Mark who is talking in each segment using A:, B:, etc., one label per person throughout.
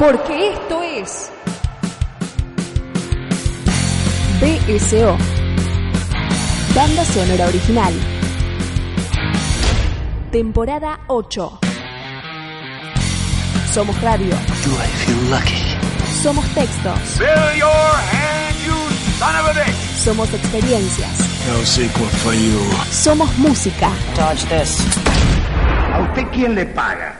A: Porque esto es BSO, Banda Sonora Original, temporada 8. Somos radio,
B: Do I feel lucky?
A: somos textos,
C: Fill your hand, you son of a bitch!
A: somos experiencias,
B: No sequel for you.
A: somos música.
D: Dodge this.
E: ¿A usted quién le paga?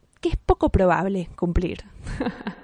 A: que es poco probable cumplir.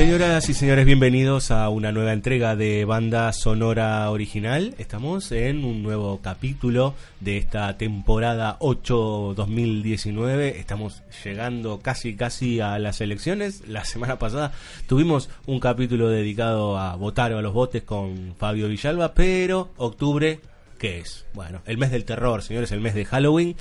F: Señoras y señores, bienvenidos a una nueva entrega de Banda Sonora Original. Estamos en un nuevo capítulo de esta temporada 8 2019. Estamos llegando casi casi a las elecciones. La semana pasada tuvimos un capítulo dedicado a votar a los votos con Fabio Villalba, pero octubre, ¿qué es? Bueno, el mes del terror, señores, el mes de Halloween.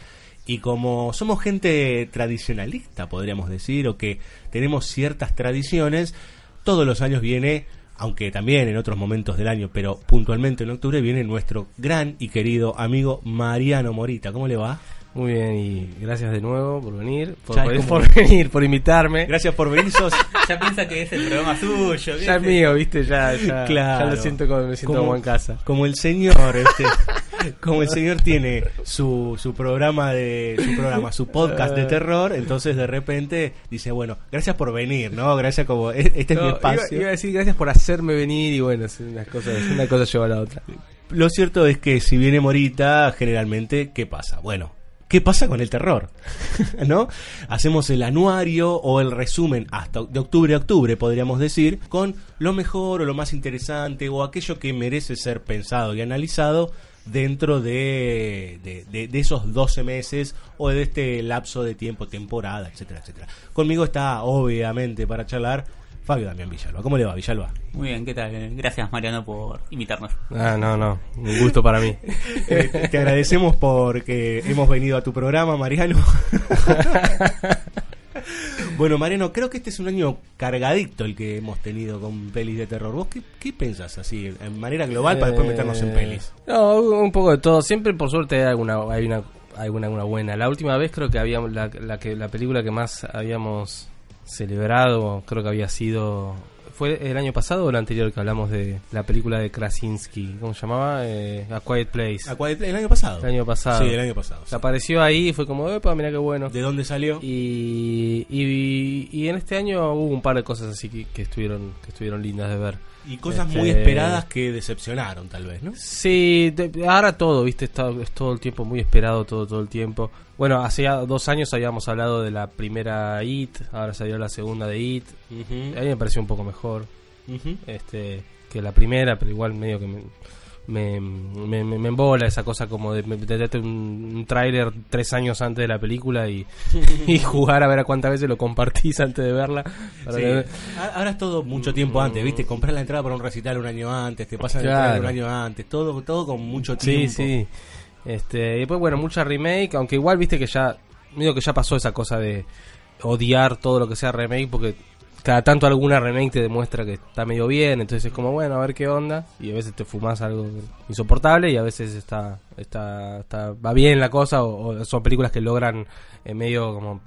F: Y como somos gente tradicionalista, podríamos decir, o que tenemos ciertas tradiciones, todos los años viene, aunque también en otros momentos del año, pero puntualmente en octubre, viene nuestro gran y querido amigo Mariano Morita. ¿Cómo le va?
G: Muy bien, y gracias de nuevo por venir, por,
F: Ya
G: por- venir, por invitarme.
F: Gracias por venir, sos...
H: Ya piensa que es el programa suyo.
G: Ya es mío, viste, ya, ya,
F: Claro.
G: ya lo siento como me siento como en casa.
F: Como el señor, este, como el señor tiene su, su programa de su programa, su podcast de terror, entonces de repente dice, bueno, gracias por venir, ¿no? Gracias como e- este es mi
G: iba,
F: espacio.
G: iba a decir gracias por hacerme venir y bueno, es una cosa, una cosa lleva a la otra.
F: Lo cierto es que si viene Morita, generalmente, ¿qué pasa? Bueno, ¿qué pasa con el terror? ¿No? Hacemos el anuario o el resumen hasta de octubre a octubre, podríamos decir, con lo mejor o lo más interesante o aquello que merece ser pensado y analizado dentro de, de, de- de esos 12 meses o de este lapso de tiempo, temporada, etcétera, etcétera. Conmigo está, obviamente, para charlar Fabio Damián Villalba. ¿Cómo le va, Villalba?
H: Muy bien, ¿qué tal? Gracias Mariano por invitarnos.
G: Ah, no, no, un gusto para mí.
F: Eh, te- agradecemos porque hemos venido a tu programa, Mariano. bueno, Mariano, creo que este es un año cargadito el que hemos tenido con pelis de terror. ¿Vos qué, qué pensás así, en manera global, para después meternos en
G: Eh,
F: pelis?
G: No, un poco de todo. Siempre, por suerte, hay alguna, hay una, alguna una buena. La última vez creo que habíamos la, la que la película que más habíamos celebrado, creo que había sido fue el año pasado o el anterior que hablamos de la película de Krasinski, ¿cómo se llamaba? Eh, A Quiet Place.
F: ¿A cuál- ¿El año pasado?
G: El año pasado.
F: Sí, el año pasado. sí.
G: Apareció ahí y fue como, epa, mira qué bueno.
F: ¿De dónde salió?
G: Y, y, y en este año hubo un par de cosas así que, que estuvieron que estuvieron lindas de ver.
F: Y cosas
G: Este-
F: muy esperadas que decepcionaron, tal vez, ¿no?
G: Sí, te- ahora todo, viste, está, es todo el tiempo muy esperado, todo, todo el tiempo. Bueno, hace dos años habíamos hablado de la primera IT, ahora salió la segunda de IT. A mí me pareció un poco mejor
F: Ujú.
G: este que la primera, pero igual medio que me, me, me, me- embola esa cosa como de meterte un, un tráiler tres años antes de la película y, y jugar a ver a cuántas veces lo compartís antes de verla.
F: Sí.
G: que-
F: Ahora es todo mucho tiempo antes, ¿viste? Comprar la entrada para un recital un año antes, te pasan el
G: Claro.
F: trailer un año antes, todo, todo con mucho
G: Sí,
F: tiempo.
G: sí. Este, y después, bueno, mucha remake, aunque igual viste que ya, medio que ya pasó esa cosa de odiar todo lo que sea remake, porque cada tanto alguna remake te demuestra que está medio bien, entonces es como, bueno, a ver qué onda, y a veces te fumas algo insoportable y a veces está, está, está va bien la cosa, o, o son películas que logran eh, medio como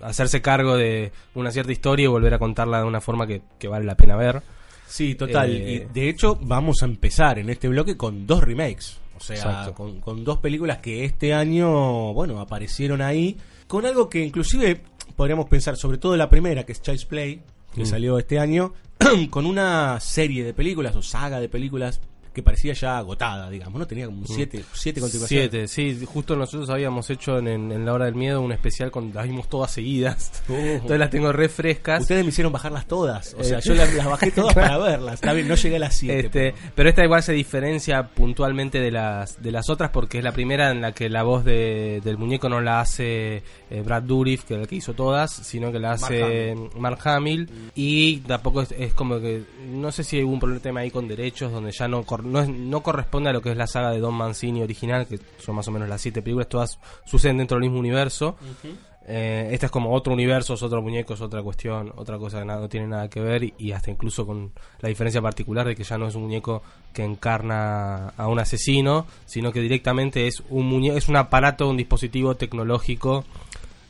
G: hacerse cargo de una cierta historia y volver a contarla de una forma que, que vale la pena ver.
F: Sí, total.
G: Eh,
F: y de hecho, vamos a empezar en este bloque con dos remakes. O sea, con, con dos películas que este año, bueno, aparecieron ahí. Con algo que inclusive podríamos pensar, sobre todo la primera, que es Child's Play, que
G: Mm.
F: salió este año, con una serie de películas o saga de películas que parecía ya agotada, digamos, ¿no? Tenía como siete, siete continuaciones.
G: Siete, sí, justo nosotros habíamos hecho en, en- en la hora del miedo un especial con las vimos todas seguidas.
F: Uh.
G: Entonces las tengo re frescas.
F: Ustedes me hicieron bajarlas todas. O sea,
G: Eh,
F: yo las, las bajé todas para verlas. Está bien, no llegué a las siete.
G: Este,
F: pero-
G: pero esta igual se diferencia puntualmente de las de las otras porque es la primera en la que la voz de- del muñeco no la hace eh, Brad Dourif, que es el que hizo todas, sino que la hace Mark Hamill. Y tampoco es, es como que no sé si hay un problema ahí con derechos donde ya no no, es- no corresponde a lo que es la saga de Don Mancini original, que son más o menos las siete películas, todas suceden dentro del mismo universo. Eh, esta es como otro universo, es otro muñeco, es otra cuestión, otra cosa que nada, no tiene nada que ver y, y hasta incluso con la diferencia particular de que ya no es un muñeco que encarna a un asesino, sino que directamente es un muñeco, es un aparato, un dispositivo tecnológico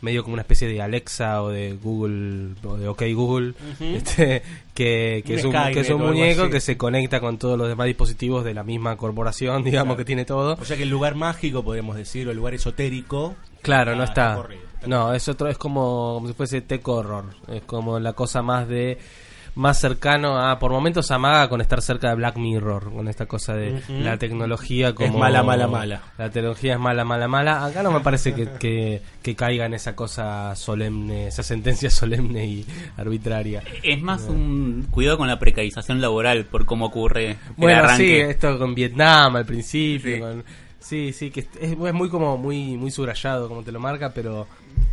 G: medio como una especie de Alexa o de Google o de OK Google este, que, que es un, que es un muñeco que se conecta con todos los demás dispositivos de la misma corporación digamos que tiene todo
F: O sea que el lugar mágico, podríamos decir, o el lugar esotérico.
G: Claro, no está.
F: corrido.
G: No, es otro, es como, como si fuese tech horror. Es como la cosa más de más cercano a por momentos amaga con estar cerca de Black Mirror, con esta cosa de la tecnología como
F: mala, mala, mala.
G: La tecnología es mala, mala, mala. Acá no me parece que, que, que caiga en esa cosa solemne, esa sentencia solemne y arbitraria.
H: Es más un cuidado con la precarización laboral por cómo ocurre el
G: Bueno, sí,
H: arranque.
G: esto con Vietnam al principio.
H: Sí.
G: con- Sí, sí, que es, es muy como muy muy subrayado como te lo marca, pero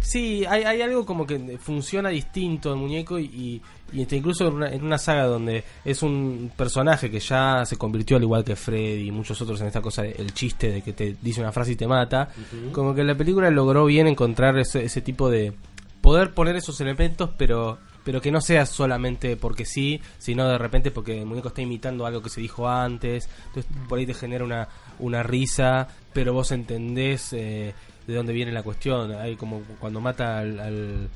G: sí, hay, hay algo como que funciona distinto el muñeco y, y, y este, incluso en una, en una saga donde es un personaje que ya se convirtió al igual que Freddy y muchos otros en esta cosa del chiste de que te dice una frase y te mata, como que la película logró bien encontrar ese, ese tipo de poder poner esos elementos, pero pero que no sea solamente porque sí, sino de repente porque el muñeco está imitando algo que se dijo antes, entonces por ahí te genera una, una risa, pero vos entendés eh, de dónde viene la cuestión. Hay como cuando mata al, al-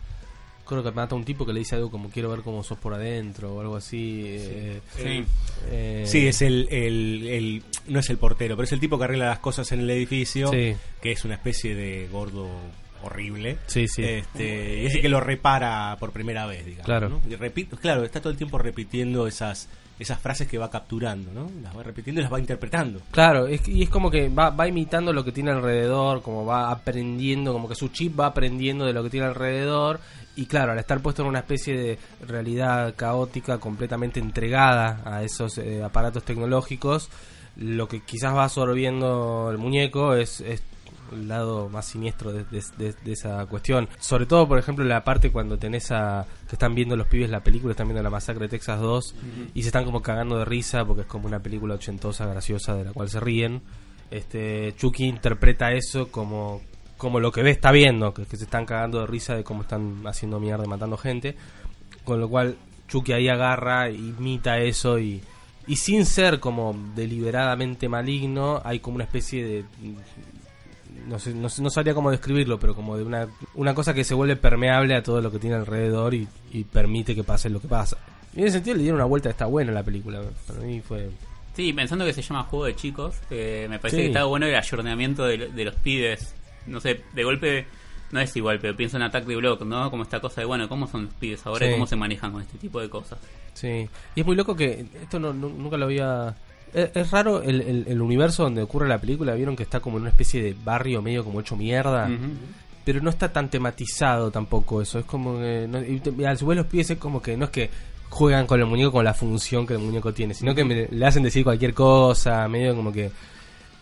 G: Creo que mata a un tipo que le dice algo como quiero ver cómo sos por adentro o algo así. eh,
H: Sí.
G: eh,
F: Sí, es el, el, el- No es el portero, pero es el tipo que arregla las cosas en el edificio.
G: Sí.
F: Que es una especie de gordo horrible.
G: Sí, sí.
F: Este, y es el que lo repara por primera vez, digamos.
G: Claro.
F: ¿no? Y repito, claro, está todo el tiempo repitiendo esas esas frases que va capturando, ¿no? Las va repitiendo y las va interpretando.
G: Claro, es, y es como que va, va imitando lo que tiene alrededor, como va aprendiendo, como que su chip va aprendiendo de lo que tiene alrededor. Y claro, al estar puesto en una especie de realidad caótica, completamente entregada a esos eh, aparatos tecnológicos, lo que quizás va absorbiendo el muñeco es, es el lado más siniestro de, de- de- de esa cuestión. Sobre todo, por ejemplo, la parte cuando tenés a... que están viendo los pibes la película, están viendo la masacre de Texas 2 y se están como cagando de risa porque es como una película ochentosa, graciosa, de la cual se ríen. Este, Chucky interpreta eso como, como lo que ve está viendo, que, que se están cagando de risa de cómo están haciendo mierda y matando gente. Con lo cual Chucky ahí agarra, imita eso y, y sin ser como deliberadamente maligno, hay como una especie de no sé, no, sé- no sabría cómo describirlo, pero como de una, una cosa que se vuelve permeable a todo lo que tiene alrededor y, y permite que pase lo que pasa. Y en ese sentido le dieron una vuelta, está buena la película. Para mí fue...
H: Sí, pensando que se llama Juego de Chicos, eh, me parece
G: Sí.
H: que está bueno el ayornamiento de, lo- de los pibes. No sé, de golpe, no es igual, pero pienso en Attack the Block, ¿no? Como esta cosa de, bueno, ¿cómo son los pibes ahora y cómo se manejan con este tipo de cosas?
G: Sí, y es muy loco que esto no, nu- nunca lo había... Es, es raro el, el- el universo donde ocurre la película, vieron que está como en una especie de barrio medio como hecho mierda, pero no está tan tematizado tampoco eso, es como que... no- y y a su vez los pies es como que no es que juegan con el muñeco con la función que el muñeco tiene, sino que me- le hacen decir cualquier cosa, medio como que...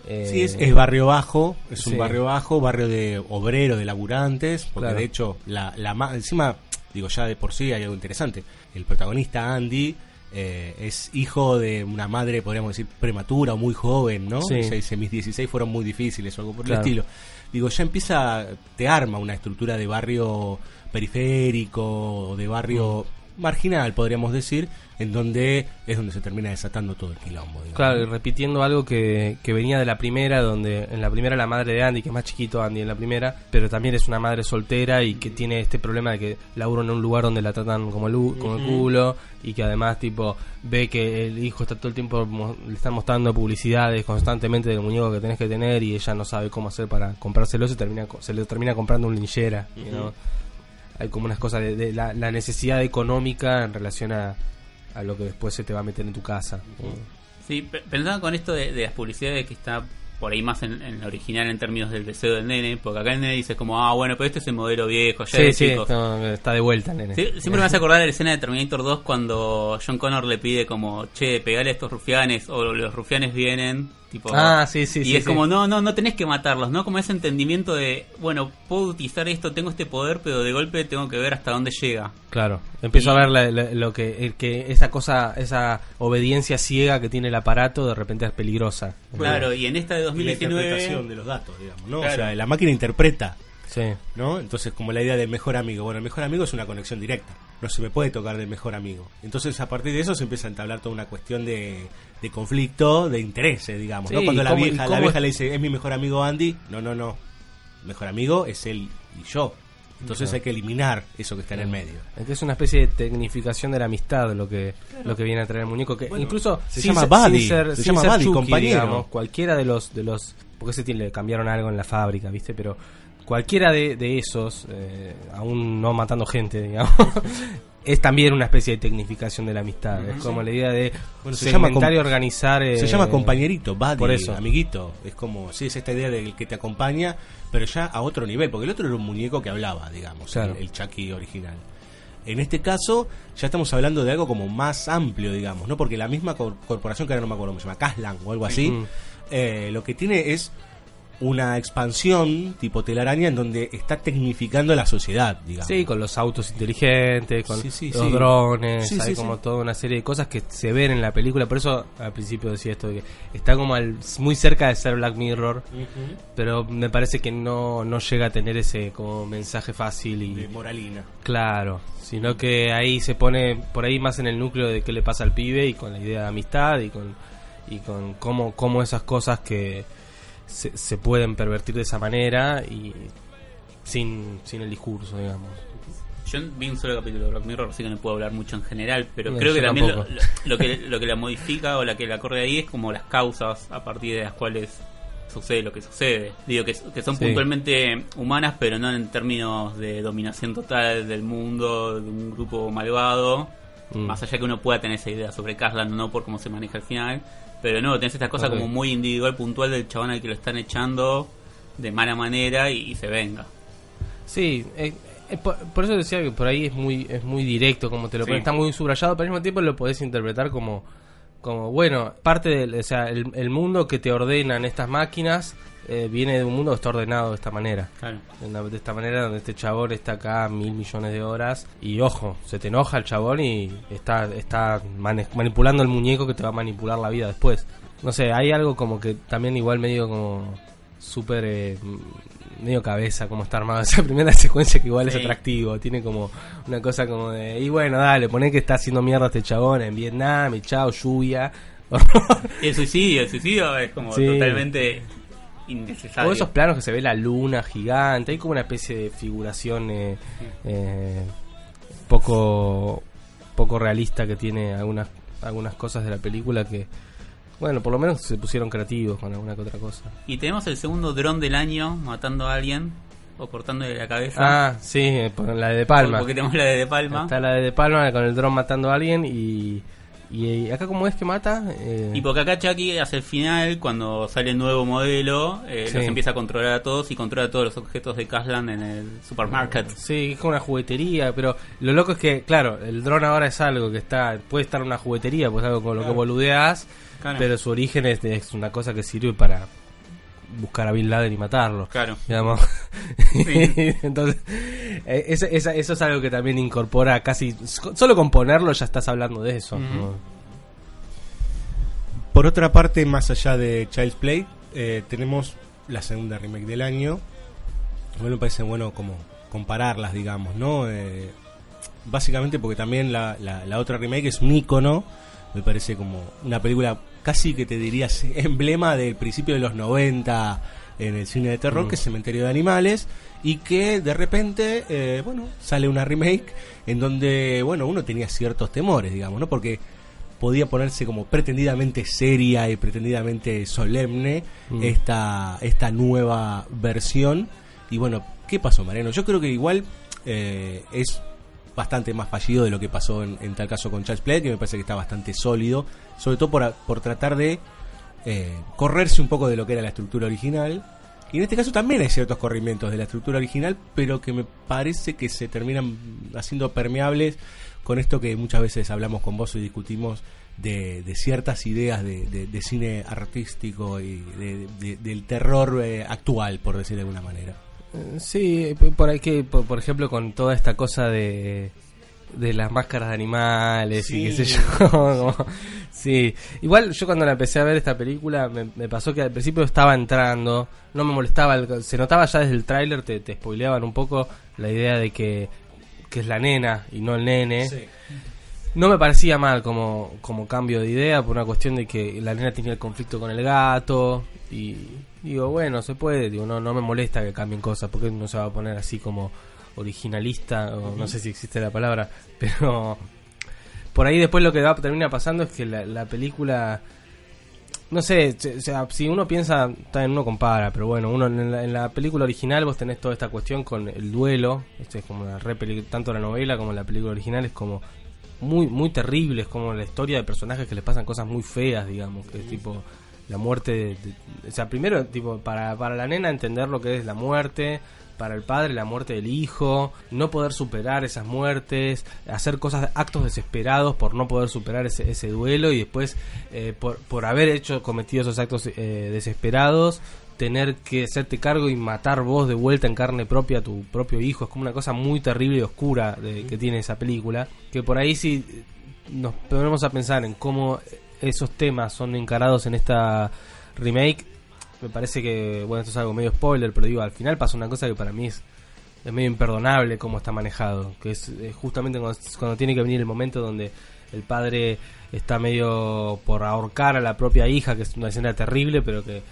G: eh,
F: Sí, es, es barrio bajo, es
G: Sí.
F: un barrio bajo, barrio de obrero, de laburantes, porque
G: Claro.
F: de hecho, la, la ma- encima, digo, ya de por sí hay algo interesante. El protagonista, Andy, eh, es hijo de una madre, podríamos decir, prematura o muy joven, ¿no?
G: Sí.
F: O sea, dice, mis 16 fueron muy difíciles o algo por
G: Claro.
F: el estilo. Digo, ya empieza, te arma una estructura de barrio periférico, de barrio marginal, podríamos decir, en donde es donde se termina desatando todo el quilombo. digamos.
G: Claro, y repitiendo algo que, que venía de la primera, donde en la primera la madre de Andy, que es más chiquito Andy en la primera, pero también es una madre soltera y que tiene este problema de que labura en un lugar donde la tratan como el, u- como el culo y que además tipo ve que el hijo está todo el tiempo, mo- le están mostrando publicidades constantemente del muñeco que tenés que tener y ella no sabe cómo hacer para comprárselo, se, termina, co- se le termina comprando un linchera. you know. Hay como unas cosas de, de la, la necesidad económica en relación a, a lo que después se te va a meter en tu casa.
H: Sí, pe- pensaba con esto de, de las publicidades que está por ahí más en, en la original en términos del deseo del nene, porque acá el nene dice como, ah, bueno, pero este es el modelo viejo, ya
G: Sí,
H: de
G: sí,
H: chicos.
G: no, está de vuelta, nene.
H: Sí, siempre me hace acordar de la escena de Terminator 2 cuando John Connor le pide como, che, pegale a estos rufianes, o los rufianes vienen, tipo...
G: Ah, sí, sí,
H: Y
G: sí,
H: es
G: sí.
H: como, no, no, no tenés que matarlos, ¿no? Como ese entendimiento de, bueno, puedo utilizar esto, tengo este poder, pero de golpe tengo que ver hasta dónde llega.
G: Claro, empiezo
H: Y-
G: a ver la- la- lo que, el que esa cosa, esa obediencia ciega que tiene el aparato de repente es peligrosa.
H: Claro, y en esta de
F: Y la
H: 2019...
F: interpretación de los datos, digamos, ¿no?
H: Claro.
F: O sea, la máquina interpreta,
G: Sí.
F: ¿no? Entonces, como la idea del mejor amigo. Bueno, el mejor amigo es una conexión directa. No se me puede tocar del mejor amigo. Entonces, a partir de eso se empieza a entablar toda una cuestión de, de conflicto, de intereses, digamos, Cuando la
G: ¿cómo- y
F: vieja, la vieja le dice, es mi mejor amigo Andy. No, no, no. Mejor amigo es él y yo. Entonces hay que eliminar eso que está en el medio.
G: Es una especie de tecnificación de la amistad lo que lo que viene a traer el muñeco que
F: Bueno,
G: incluso
F: se
G: sin
F: llama
G: ser-
F: buddy,
G: sin ser,
F: se
G: sin
F: llama
G: ser
F: buddy,
G: Chucky,
F: compañero.
G: digamos, cualquiera de los de los porque ese tiene, le cambiaron algo en la fábrica viste pero cualquiera de, de esos eh, aún no matando gente digamos es también una especie de tecnificación de la amistad es como la idea de
F: Bueno, se llama
G: segmentar y
F: com-
G: organizar eh,
F: Se llama compañerito, buddy,
G: por eso.
F: amiguito. Es como, sí, es esta idea del que te acompaña, pero ya a otro nivel, porque el otro era un muñeco que hablaba, digamos,
G: Claro.
F: el, el Chucky original. En este caso, ya estamos hablando de algo como más amplio, digamos, ¿no? Porque la misma cor- corporación, que ahora no me acuerdo cómo se llama, Caslan o algo así, eh, lo que tiene es una expansión tipo telaraña en donde está tecnificando la sociedad, digamos.
G: Sí, con los autos inteligentes, con
F: Sí, sí,
G: los
F: sí.
G: drones, hay como toda una serie de cosas que se ven en la película. Por eso al principio decía esto que está como al- muy cerca de ser Black Mirror, pero me parece que no, no llega a tener ese como mensaje fácil y
F: de moralina.
G: claro, sino que ahí se pone por ahí más en el núcleo de qué le pasa al pibe y con la idea de amistad y con y con cómo, cómo esas cosas que se, se pueden pervertir de esa manera y sin, sin el discurso, digamos.
H: Yo vi un solo capítulo de Black Mirror, así que no puedo hablar mucho en general, pero
G: No,
H: creo que también lo,
G: tampoco.
H: lo- lo que, lo que la modifica o la que la corre ahí es como las causas a partir de las cuales sucede lo que sucede. Digo que, que son
G: Sí.
H: puntualmente humanas, pero no en términos de dominación total del mundo, de un grupo malvado.
G: Mm.
H: Más allá que uno pueda tener esa idea sobre Caslan, no por cómo se maneja al final. Pero no, tenés esta cosa
G: Ok.
H: como muy individual, puntual del chabón al que lo están echando de mala manera y, y se venga.
G: Sí, eh, eh, por, por eso decía que por ahí es muy es muy directo, como te lo
H: Sí.
G: ponen, está muy subrayado, pero al mismo tiempo lo podés interpretar como, como bueno, parte del, o sea, el, el mundo que te ordenan estas máquinas eh, viene de un mundo que está ordenado de esta manera.
H: Claro.
G: De, esta manera donde este chabón está acá mil millones de horas y ojo, se te enoja el chabón y está, está manipulando el muñeco que te va a manipular la vida después. No sé, hay algo como que también igual medio como súper eh, medio cabeza como está armada esa primera secuencia que igual es atractivo, tiene como una cosa como de, y bueno, dale, poné que está haciendo mierda este chabón en Vietnam y chao, lluvia.
H: Y el suicidio, el suicidio es como
G: Sí.
H: totalmente innecesario.
G: O esos planos que se ve la luna gigante, hay como una especie de figuración eh, eh, poco poco realista que tiene algunas algunas cosas de la película que bueno, por lo menos se pusieron creativos con alguna que otra cosa.
H: Y tenemos el segundo dron del año matando a alguien o cortándole la cabeza.
G: Ah, sí, eh, la de De Palma.
H: Porque tenemos la de De Palma.
G: Está la de De Palma con el dron matando a alguien y y acá cómo es que mata Eh,
H: Y porque acá Chucky hacia el final, cuando sale el nuevo modelo, eh,
G: Sí.
H: los empieza a controlar a todos y controla todos los objetos de Caslan en el supermarket.
G: Sí, es como una juguetería, pero lo loco es que, claro, el dron ahora es algo que está, puede estar en una juguetería, pues algo con lo que boludeas,
H: Claro.
G: pero su origen es, es una cosa que sirve para buscar a Bin Laden y matarlo.
H: Claro.
G: Digamos. Entonces, eh, eso, es algo que también incorpora casi, solo con ponerlo ya estás hablando de eso. ¿no?
F: Por otra parte, más allá de Child's Play, eh, tenemos la segunda remake del año. A mí me parece bueno como compararlas, digamos, ¿no? Eh, básicamente porque también la, la, la otra remake es un icono, me parece como una película casi que te dirías emblema del principio de los 90 en el cine de terror,
G: Mm.
F: que es Cementerio de Animales, y que de repente, eh, bueno, sale una remake en donde, bueno, uno tenía ciertos temores, digamos, ¿no? Porque podía ponerse como pretendidamente seria y pretendidamente solemne
G: Mm.
F: esta, esta nueva versión. Y bueno, ¿qué pasó, Mariano? Yo creo que igual eh, es bastante más fallido de lo que pasó en, tal caso con Charles Play, que me parece que está bastante sólido, sobre todo por, por tratar de eh, correrse un poco de lo que era la estructura original. Y en este caso también hay ciertos corrimientos de la estructura original, pero que me parece que se terminan haciendo permeables con esto que muchas veces hablamos con vos y discutimos de, de ciertas ideas de, de- de cine artístico y de- de- del terror eh, actual, por decir de alguna manera.
G: Sí, por ahí que, por, por ejemplo, con toda esta cosa de de las máscaras de animales y qué sé
F: Sí.
G: yo. como- sí, igual yo cuando la empecé a ver esta película me, me pasó que al principio estaba entrando, no me molestaba, el- se notaba ya desde el tráiler, te, te spoileaban un poco la idea de que, que es la nena y no el nene. No me parecía mal como, como cambio de idea por una cuestión de que la nena tenía el conflicto con el gato y digo, bueno, se puede, digo, no, no me molesta que cambien cosas porque no se va a poner así como originalista, o no sé si existe la palabra, pero por ahí después lo que va, termina pasando es que la, la película, no sé, se- o sea, si uno piensa, también uno compara, pero bueno, uno en la, en la película original vos tenés toda esta cuestión con el duelo, este es como una re tanto la novela como la película original es como muy muy terrible, es como la historia de personajes que les pasan cosas muy feas, digamos, que es tipo la muerte de- o sea, primero tipo para para la nena entender lo que es la muerte, para el padre la muerte del hijo, no poder superar esas muertes, hacer cosas, actos desesperados por no poder superar ese, ese duelo y después eh, por, por haber hecho, cometido esos actos eh, desesperados, tener que hacerte cargo y matar vos de vuelta en carne propia a tu propio hijo. Es como una cosa muy terrible y oscura de, que tiene esa película. Que por ahí si nos ponemos a pensar en cómo esos temas son encarados en esta remake, me parece que, bueno, esto es algo medio spoiler, pero digo, al final pasa una cosa que para mí es, es medio imperdonable cómo está manejado, que es, eh, justamente cuando, cuando tiene que venir el momento donde el padre está medio por ahorcar a la propia hija, que es una escena terrible, pero que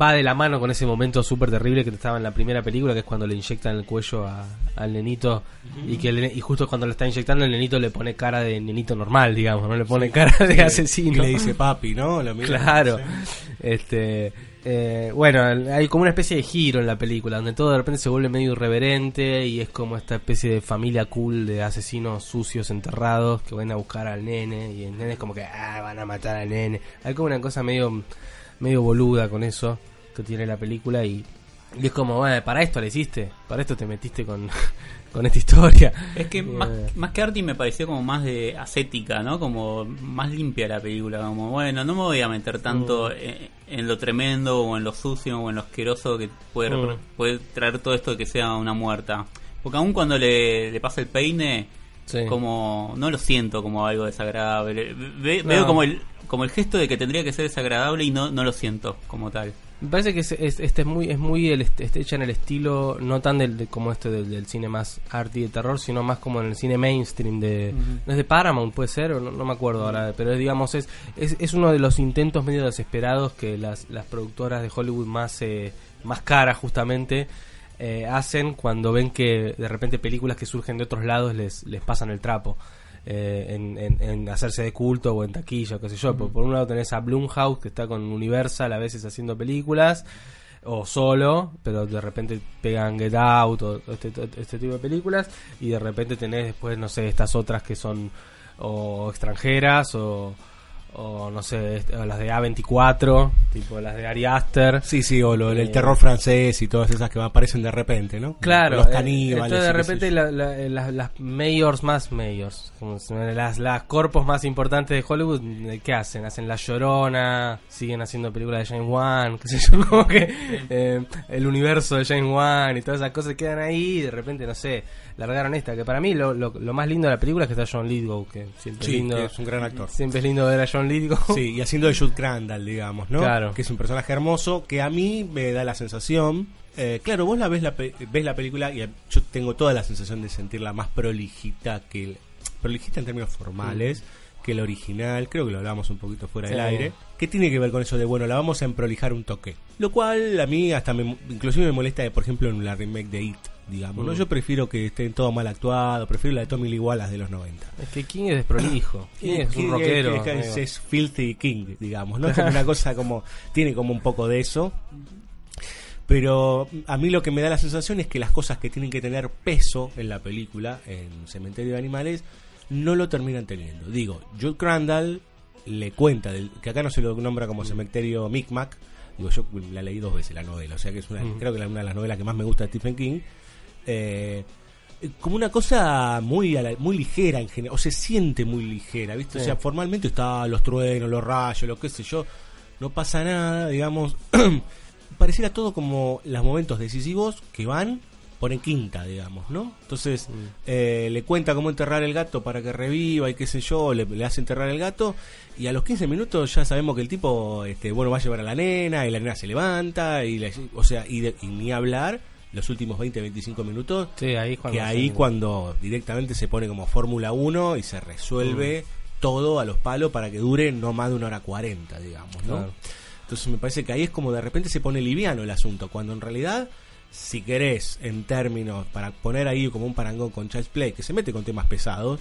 G: va de la mano con ese momento súper terrible que estaba en la primera película, que es cuando le inyectan el cuello a- al nenito y que el y justo cuando le está inyectando el nenito le pone cara de nenito normal, digamos, no le pone cara de asesino.
F: Y le dice papi, ¿no? Lo mira,
G: Claro.
F: sí.
G: Este, eh, bueno, hay como una especie de giro en la película, donde todo de repente se vuelve medio irreverente y es como esta especie de familia cool de asesinos sucios enterrados que van a buscar al nene y el nene es como que ah, van a matar al nene. Hay como una cosa medio medio boluda con eso que tiene la película y, y es como, bueno, para esto la hiciste, para esto te metiste con, con esta historia.
H: Es que
G: Eh,
H: más, más que arty me pareció como más de ascética, ¿no? Como más limpia la película, como bueno, no me voy a meter tanto
G: Mm.
H: en, en lo tremendo o en lo sucio o en lo asqueroso que puede,
G: Mm.
H: puede traer todo esto de que sea una muerta. Porque aun cuando le, le pasa el peine,
G: Sí.
H: como no lo siento como algo desagradable. Ve-
G: No.
H: Veo como el como el gesto de que tendría que ser desagradable y no, no lo siento como tal.
G: Me parece que es, es- este es muy es muy el, est- está hecha en el estilo no tan del de- como este del, del cine más arty de terror sino más como en el cine mainstream de no es de Paramount puede ser o no, no me acuerdo ahora pero es, digamos es, es es uno de los intentos medio desesperados que las, las productoras de Hollywood más eh, más caras justamente eh, hacen cuando ven que de repente películas que surgen de otros lados les les pasan el trapo eh, en, en- en hacerse de culto o en taquilla, qué sé yo. Por, por un lado tenés a Blumhouse, que está con Universal a veces haciendo películas, o solo, pero de repente pegan Get Out o este, este tipo de películas, y de repente tenés después, no sé, estas otras que son o extranjeras o, o no sé, est- o las de A24, tipo las de Ari Aster.
F: Sí, sí, o lo, el
G: Eh,
F: terror francés y todas esas que aparecen de repente, ¿no?
G: Claro,
F: Los
G: eh,
F: caníbales.
G: de repente
F: yo.
G: la- la- eh, las, mayors más mayors, como las, las corpos más importantes de Hollywood, ¿qué hacen? Hacen La Llorona, siguen haciendo películas de James Wan, qué sé yo, como que eh, el universo de James Wan y todas esas cosas quedan ahí y de repente, no sé, largaron esta, que para mí lo, lo, lo más lindo de la película es que está John Lithgow, que siempre
F: Sí,
G: es lindo.
F: es un gran actor.
G: Siempre es lindo ver a John Lithgow.
F: Sí, y haciendo de Jude Crandall, digamos, ¿no?
G: Claro.
F: Que es un personaje hermoso que a mí me da la sensación. eh, claro, vos la ves la, pe- ves la película y yo tengo toda la sensación de sentirla más prolijita que el- prolijita en términos formales que el original, creo que lo hablamos un poquito fuera del aire, que tiene que ver con eso de, bueno, la vamos a emprolijar un toque. Lo cual a mí hasta me, inclusive me molesta, por ejemplo, en la remake de It, digamos, ¿no?
G: Mm.
F: Yo prefiero que esté todo mal actuado, prefiero la de Tommy Lee Wallace de los 90.
G: Es que King es desprolijo. King es
F: King
G: un rockero.
F: es, es- filthy king, digamos, ¿no? Es como una cosa como, tiene como un poco de eso. Pero a mí lo que me da la sensación es que las cosas que tienen que tener peso en la película, en Cementerio de Animales, no lo terminan teniendo. Digo, Jude Crandall le cuenta, del, que acá no se lo nombra como Cementerio Micmac, digo, yo la leí dos veces la novela, o sea que es una,
G: Mm.
F: creo que es una de las novelas que más me gusta de Stephen King. Eh, como una cosa muy muy ligera en general, o se siente muy ligera, ¿viste? O sea, formalmente está los truenos, los rayos, lo que sé yo, no pasa nada, digamos. Pareciera todo como los momentos decisivos que van por en quinta, digamos, ¿no? Entonces, eh, le cuenta cómo enterrar el gato para que reviva y qué sé yo, le, le hace enterrar el gato y a los 15 minutos ya sabemos que el tipo, este, bueno, va a llevar a la nena y la nena se levanta y, la- o sea, y, de- y ni hablar los últimos 20, 25 minutos
G: Sí, ahí cuando
F: que ahí
G: se-
F: cuando directamente se pone como Fórmula 1 y se resuelve todo a los palos para que dure no más de una hora 40, digamos, ¿no?
G: Claro.
F: Entonces me parece que ahí es como de repente se pone liviano el asunto, cuando en realidad, si querés, en términos, para poner ahí como un parangón con Child's Play, que se mete con temas pesados,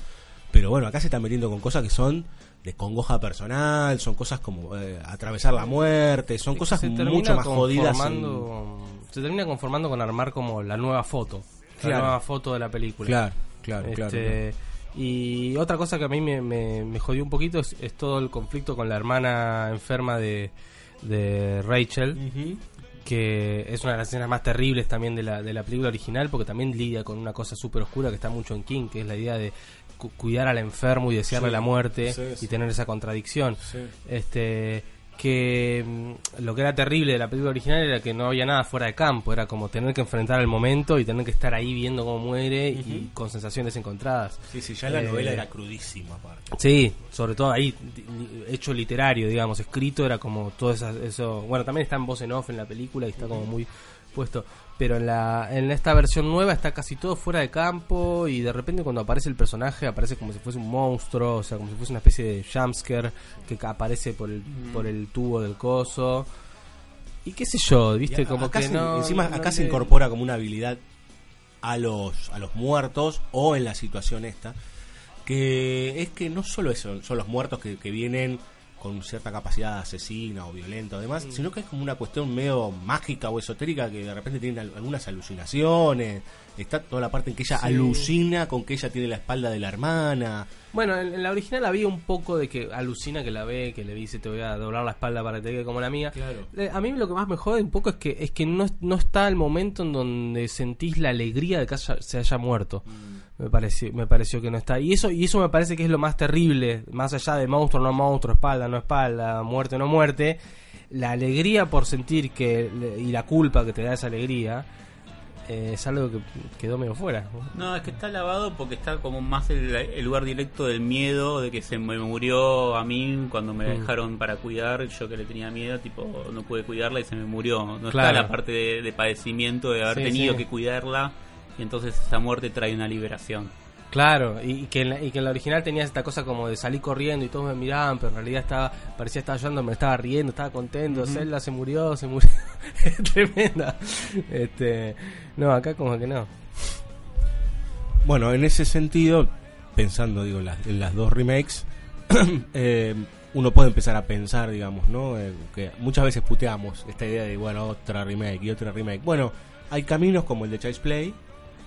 F: pero bueno, acá se están metiendo con cosas que son de congoja personal, son cosas como eh, atravesar la muerte, son
G: Es
F: cosas mucho más jodidas. en-
G: Se termina conformando con armar como la nueva foto.
F: Claro.
G: La nueva foto de la película.
F: Claro, claro,
G: Este,
F: claro.
G: Y otra cosa que a mí me, me, me jodió un poquito es, es todo el conflicto con la hermana enferma de, de Rachel, que es una de las escenas más terribles también de la, de la película original, porque también lidia con una cosa súper oscura que está mucho en King, que es la idea de cu- cuidar al enfermo y desearle
F: Sí,
G: la muerte
F: sí, sí.
G: y tener esa contradicción.
F: Sí.
G: Este que mm, lo que era terrible de la película original era que no había nada fuera de campo, era como tener que enfrentar el momento y tener que estar ahí viendo cómo muere y con sensaciones encontradas.
F: Sí, sí, ya la
G: Eh,
F: novela era crudísima aparte.
G: Sí, sobre todo ahí, hecho literario, digamos, escrito, era como todo esa- eso. Bueno, también está en voz en off en la película y está como muy puesto. Pero en, la, en esta versión nueva está casi todo fuera de campo y de repente cuando aparece el personaje aparece como si fuese un monstruo, o sea, como si fuese una especie de jumpscare que aparece por el, por el tubo del coso. Y qué sé yo, viste, como que
F: se-
G: no.
F: Encima
G: no
F: acá se incorpora como una habilidad a los, a los muertos o en la situación esta, que es que no solo eso, son los muertos que, que vienen con cierta capacidad asesina o violenta o demás, sino que es como una cuestión medio mágica o esotérica que de repente tienen al- algunas alucinaciones, está toda la parte en que ella
G: Sí.
F: alucina con que ella tiene la espalda de la hermana.
G: Bueno, en, en la original había un poco de que alucina que la ve, que le dice te voy a doblar la espalda para que te quede como la mía.
F: Claro.
G: Eh, A mí lo que más me jode un poco es que es que no, no está el momento en donde sentís la alegría de que haya- se haya muerto. Me pareció, me pareció que no está. Y eso, y eso me parece que es lo más terrible, más allá de monstruo, no monstruo, espalda, no espalda, muerte, no muerte. La alegría por sentir que y la culpa que te da esa alegría eh, es algo que quedó medio fuera.
H: No, es que está lavado porque está como más el, el lugar directo del miedo de que se me murió a mí cuando me
G: Mm.
H: dejaron para cuidar. Yo que le tenía miedo, tipo, no pude cuidarla y se me murió. No
G: Claro.
H: está la parte de, de padecimiento de haber
G: Sí,
H: tenido
G: sí.
H: que cuidarla y entonces esa muerte trae una liberación.
G: Claro, y, y que en la, y que en la original tenías esta cosa como de salir corriendo y todos me miraban, pero en realidad estaba parecía estar llorando, me estaba riendo, estaba contento, Zelda se murió, se murió. Tremenda. Este, no, acá como que no.
F: Bueno, en ese sentido, pensando digo en las, en las dos remakes, eh, uno puede empezar a pensar, digamos, ¿no? Eh, que muchas veces puteamos esta idea de, bueno, otra remake y otra remake. Bueno, hay caminos como el de Child's Play,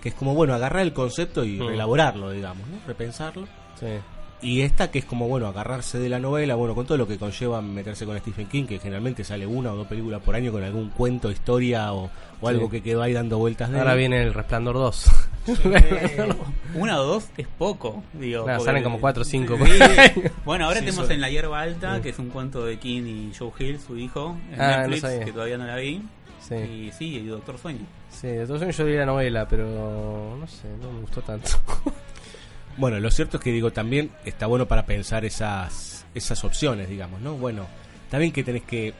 F: que es como, bueno, agarrar el concepto y
G: Mm.
F: elaborarlo, digamos, ¿no? Repensarlo.
G: Sí.
F: Y esta que es como, bueno, agarrarse de la novela, bueno, con todo lo que conlleva meterse con Stephen King, que generalmente sale una o dos películas por año con algún cuento, historia o, o algo que quedó ahí dando vueltas de
G: Ahora
F: él.
G: viene el Resplandor 2.
H: Una o dos es poco, digo.
G: Salen como cuatro o cinco.
H: Sí. Bueno, ahora
F: Sí,
H: tenemos En la hierba alta, que es un cuento de King y Joe Hill, su hijo, en
G: Ah,
H: Netflix, que todavía no la vi.
G: Sí.
H: Y sí, y Doctor Sueño.
G: Sí, de todos modos yo vi la novela, pero no sé, no me gustó tanto.
F: Bueno, lo cierto es que digo, también está bueno para pensar esas, esas opciones, digamos, ¿no? Bueno, también que tenés que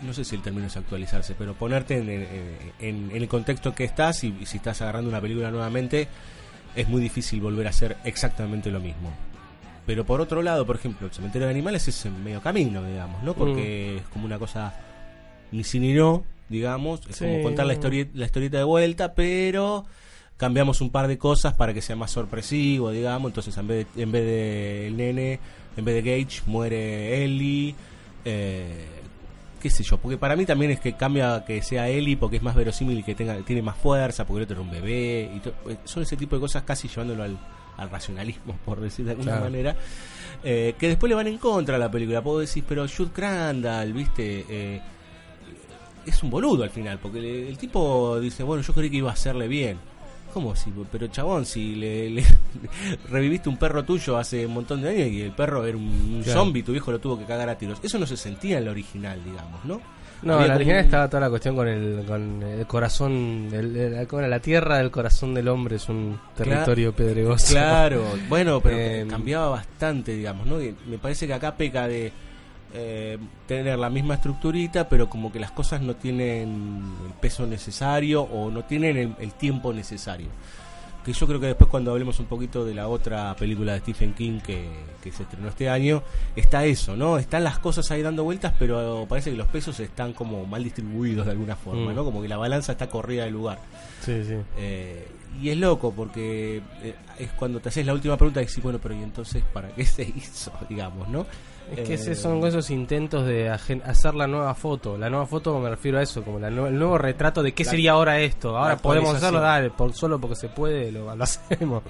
F: no sé si el término es actualizarse, pero ponerte en, en- en- en el contexto que estás y, y si estás agarrando una película nuevamente, es muy difícil volver a hacer exactamente lo mismo. Pero por otro lado, por ejemplo, el cementerio de animales es en medio camino, digamos, ¿no? Porque es como una cosa ni sí ni no, digamos, es
G: Sí,
F: como contar la, historieta, la historieta de vuelta, pero cambiamos un par de cosas para que sea más sorpresivo, digamos, entonces en vez de, en vez de el nene, en vez de Gage, muere Ellie, eh, qué sé yo, porque para mí también es que cambia que sea Ellie porque es más verosímil y que tenga, tiene más fuerza, porque el otro era un bebé, y to- eh, son ese tipo de cosas casi llevándolo al, al racionalismo, por decir de alguna
G: Claro.
F: manera, eh, que después le van en contra a la película, puedo decir, pero Jude Crandall, viste, eh, es un boludo al final, porque le- el tipo dice, bueno, yo creí que iba a hacerle bien. ¿Cómo si? Pero chabón, si le, le- reviviste un perro tuyo hace un montón de años y el perro era un,
G: Claro.
F: zombie, tu viejo lo tuvo que cagar a tiros. Eso no se sentía en la original, digamos, ¿no?
G: No,
F: Había
G: en la original
F: un-
G: estaba toda la cuestión con el, con el corazón, el- el- ¿cómo era? la tierra del corazón del hombre es un territorio pedregoso.
F: Claro, bueno, pero
G: Eh,
F: cambiaba bastante, digamos, ¿no? Y me parece que acá peca de eh, tener la misma estructurita, pero como que las cosas no tienen el peso necesario o no tienen el, el tiempo necesario. Que yo creo que después cuando hablemos un poquito de la otra película de Stephen King que, que se estrenó este año, está eso, ¿no? Están las cosas ahí dando vueltas, pero parece que los pesos están como mal distribuidos de alguna forma,
G: Mm.
F: ¿no? Como que la balanza está corrida del lugar.
G: Sí, sí.
F: Eh, y es loco porque eh, es cuando te haces la última pregunta y decís, bueno, pero ¿y entonces para qué se hizo? Digamos, ¿no?
G: Es que
F: Eh,
G: ese son esos intentos de hacer la nueva foto. La nueva foto me refiero a eso, como la el nuevo retrato de qué
F: La-
G: sería ahora esto. Ahora podemos hacerlo, dale, por, solo porque se puede, lo, lo hacemos.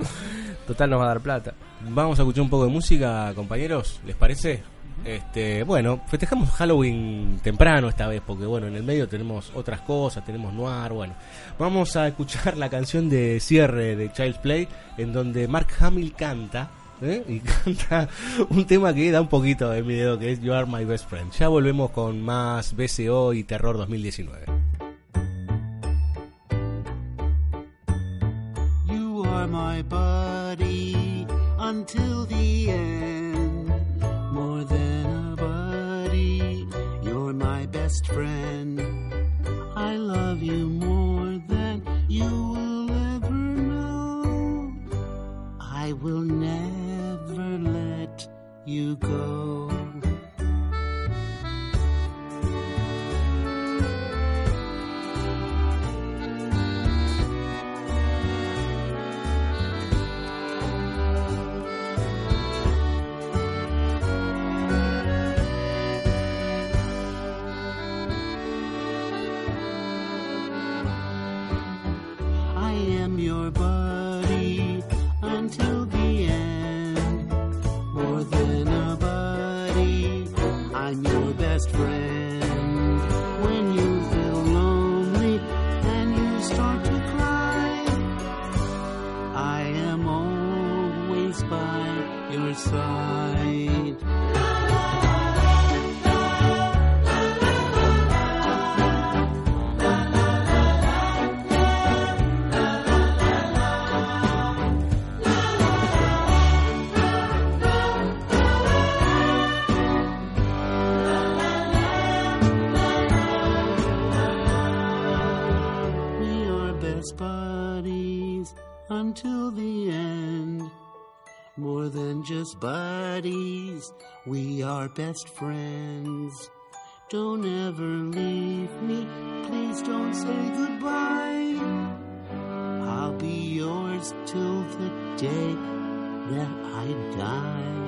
G: Total nos va a dar plata.
F: Vamos a escuchar un poco de música, compañeros, ¿les parece? Este, bueno, festejamos Halloween temprano esta vez, porque bueno, en el medio tenemos otras cosas, tenemos noir, bueno. Vamos a escuchar la canción de cierre de Child's Play, en donde Mark Hamill canta, ¿eh? y canta un tema que da un poquito de miedo, que es You Are My Best Friend. Ya volvemos con más BCO y Terror 2019.
D: You are my buddy until the end. More than a buddy, you're my best friend. I love you more than you will ever know. I will never you go. I am your buddy side. Best buddies until the end. More than just buddies, we are best friends. Don't ever leave me, please don't say goodbye. I'll be yours till the day that I die.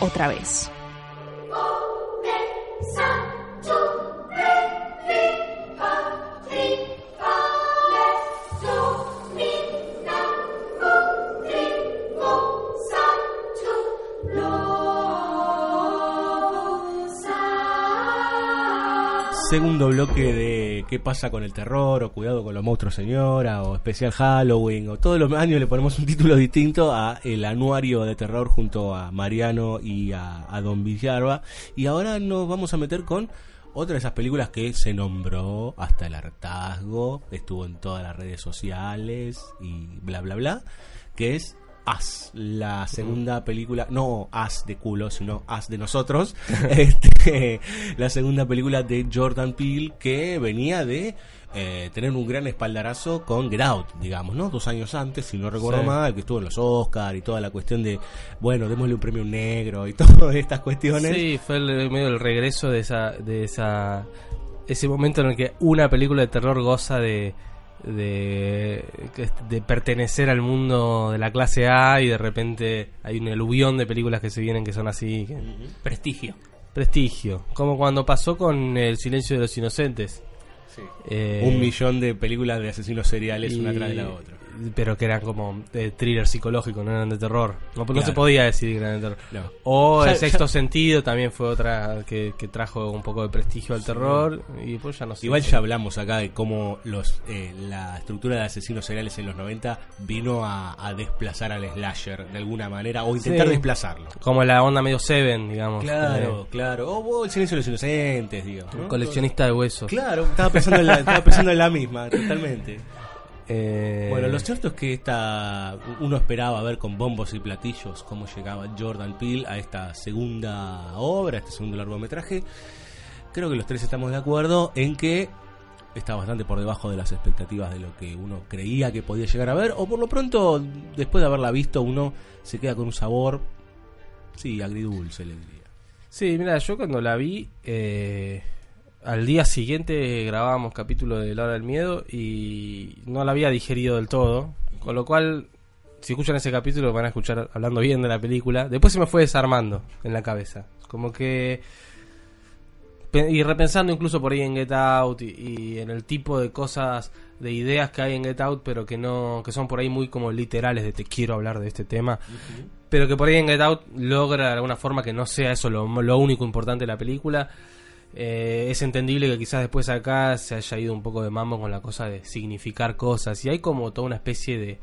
A: otra vez.
F: Segundo bloque de qué pasa con el terror o cuidado con los monstruos señora o especial Halloween o todos los años le ponemos un título distinto a el anuario de terror junto a Mariano y a, a Don Villarba. Y ahora nos vamos a meter con otra de esas películas que se nombró hasta el hartazgo, estuvo en todas las redes sociales y bla bla bla, que es As, la segunda película, no As de culo, sino As de nosotros, este, la segunda película de Jordan Peele que venía de eh, tener un gran espaldarazo con Get Out, digamos, ¿no? Dos años antes, si no recuerdo
G: Sí.
F: mal, que estuvo en los Oscars y toda la cuestión de, bueno, démosle un premio negro y todas estas cuestiones.
G: Sí, fue el, medio el regreso de esa, de esa, ese momento en el que una película de terror goza de, de, de pertenecer al mundo de la clase A y de repente hay un aluvión de películas que se vienen que son así. que-
H: Prestigio.
G: Prestigio, como cuando pasó con El silencio de los inocentes. Eh,
F: un millón de películas de asesinos seriales una tras de la otra.
G: Pero que eran como de thriller psicológico, no eran de terror. No, no
F: Claro.
G: se podía decir que eran de terror.
F: No.
G: O El sexto
F: ya-
G: sentido también fue otra que, que trajo un poco de prestigio al terror. Y después ya no sé.
F: Igual ya hablamos acá de cómo los eh, la estructura de asesinos seriales en los 90 vino a, a desplazar al slasher de alguna manera o intentar
G: Sí.
F: desplazarlo.
G: Como la onda medio Seven, digamos.
F: Claro,
G: Eh,
F: claro. O, o el silencio de los inocentes, digo. ¿no?
G: coleccionista de huesos.
F: Claro, estaba pensando en la, estaba pensando en la misma, totalmente.
G: Eh,
F: Bueno, lo cierto es que esta uno esperaba ver con bombos y platillos cómo llegaba Jordan Peele a esta segunda obra, a este segundo largometraje. Creo que los tres estamos de acuerdo en que está bastante por debajo de las expectativas de lo que uno creía que podía llegar a ver, o por lo pronto, después de haberla visto, uno se queda con un sabor, sí, agridulce, le diría.
G: Sí, mira, yo cuando la vi, eh, al día siguiente grabábamos capítulo de La Hora del Miedo y no la había digerido del todo. Con lo cual, si escuchan ese capítulo, van a escuchar hablando bien de la película. Después se me fue desarmando en la cabeza. Como que. Y repensando incluso por ahí en Get Out y, y en el tipo de cosas, de ideas que hay en Get Out, pero que no que son por ahí muy como literales de te quiero hablar de este tema pero que por ahí en Get Out logra de alguna forma que no sea eso lo, lo único importante de la película. Eh, es entendible que quizás después acá se haya ido un poco de mambo con la cosa de significar cosas y hay como toda una especie de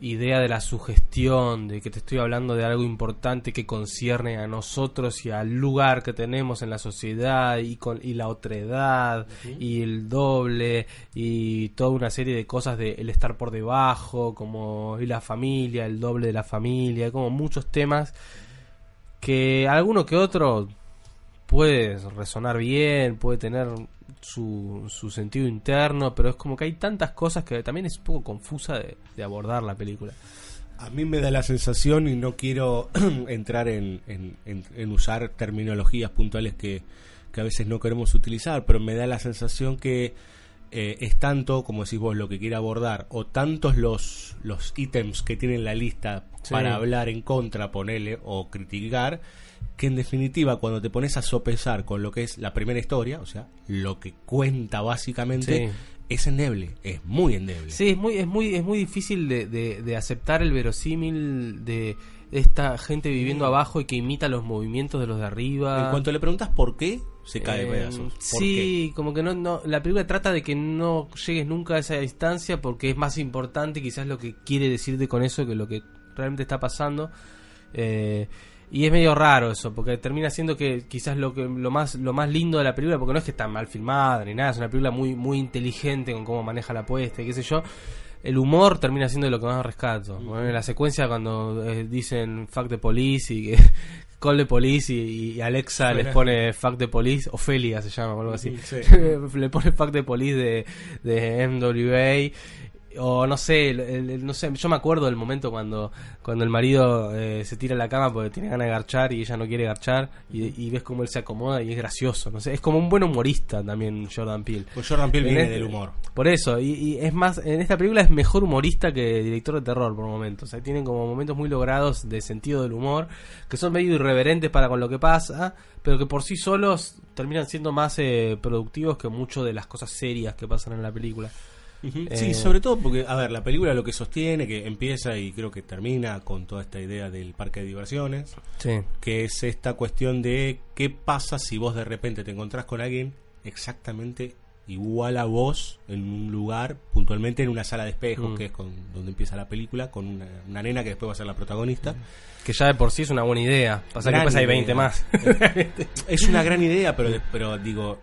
G: idea de la sugestión, de que te estoy hablando de algo importante que concierne a nosotros y al lugar que tenemos en la sociedad y con y la otredad y el doble y toda una serie de cosas de el estar por debajo, como y la familia, el doble de la familia, como muchos temas que alguno que otro puede resonar bien, puede tener su, su sentido interno, pero es como que hay tantas cosas que también es un poco confusa de, de abordar la película.
F: A mí me da la sensación, y no quiero entrar en, en- en- en usar terminologías puntuales que, que a veces no queremos utilizar, pero me da la sensación que eh, es tanto, como decís vos, lo que quiere abordar, o tantos los, los ítems que tiene en la lista
G: Sí.
F: para hablar en contra, ponerle o criticar, que en definitiva cuando te pones a sopesar con lo que es la primera historia, o sea, lo que cuenta básicamente,
G: Sí.
F: es endeble, es muy endeble.
G: Sí, es muy, es muy, es muy difícil de, de- de aceptar el verosímil de esta gente viviendo abajo y que imita los movimientos de los de arriba.
F: En cuanto le preguntas por qué, se cae
G: Eh,
F: pedazos. ¿Por
G: Sí, como que no, no, la película trata de que no llegues nunca a esa distancia porque es más importante quizás lo que quiere decirte con eso que lo que realmente está pasando. Eh, y es medio raro eso, porque termina siendo que quizás lo que lo más lo más lindo de la película, porque no es que está mal filmada ni nada, es una película muy muy inteligente con cómo maneja la puesta y qué sé yo. El humor termina siendo lo que más rescato. Bueno, en la secuencia cuando eh, dicen fuck the police y que call the police y, y Alexa les pone fuck the police, Ofelia se llama o algo así.
F: Sí.
G: Le pone fuck the police de, de MWA o no sé, el- el- no sé, yo me acuerdo del momento cuando cuando el marido eh, se tira a la cama porque tiene ganas de garchar y ella no quiere garchar y, y ves cómo él se acomoda y es gracioso, no sé, es como un buen humorista también Jordan Peele.
F: Pues Jordan Peele
G: En
F: viene
G: este-
F: del humor.
G: Por eso, y, y es más, en esta película es mejor humorista que director de terror por momentos. O sea, tienen como momentos muy logrados de sentido del humor, que son medio irreverentes para con lo que pasa, pero que por sí solos terminan siendo más eh, productivos que mucho de las cosas serias que pasan en la película.
F: Sí,
G: Eh,
F: sobre todo porque, a ver, la película lo que sostiene, que empieza y creo que termina con toda esta idea del parque de diversiones,
G: Sí.
F: que es esta cuestión de qué pasa si vos de repente te encontrás con alguien exactamente igual a vos en un lugar, puntualmente en una sala de espejos,
G: Mm.
F: que es con, donde empieza la película, con una, una nena que después va a ser la protagonista.
G: Que ya de por sí es una buena idea. Pasa que después hay
F: idea.
G: 20 más.
F: es una gran idea, pero, pero digo,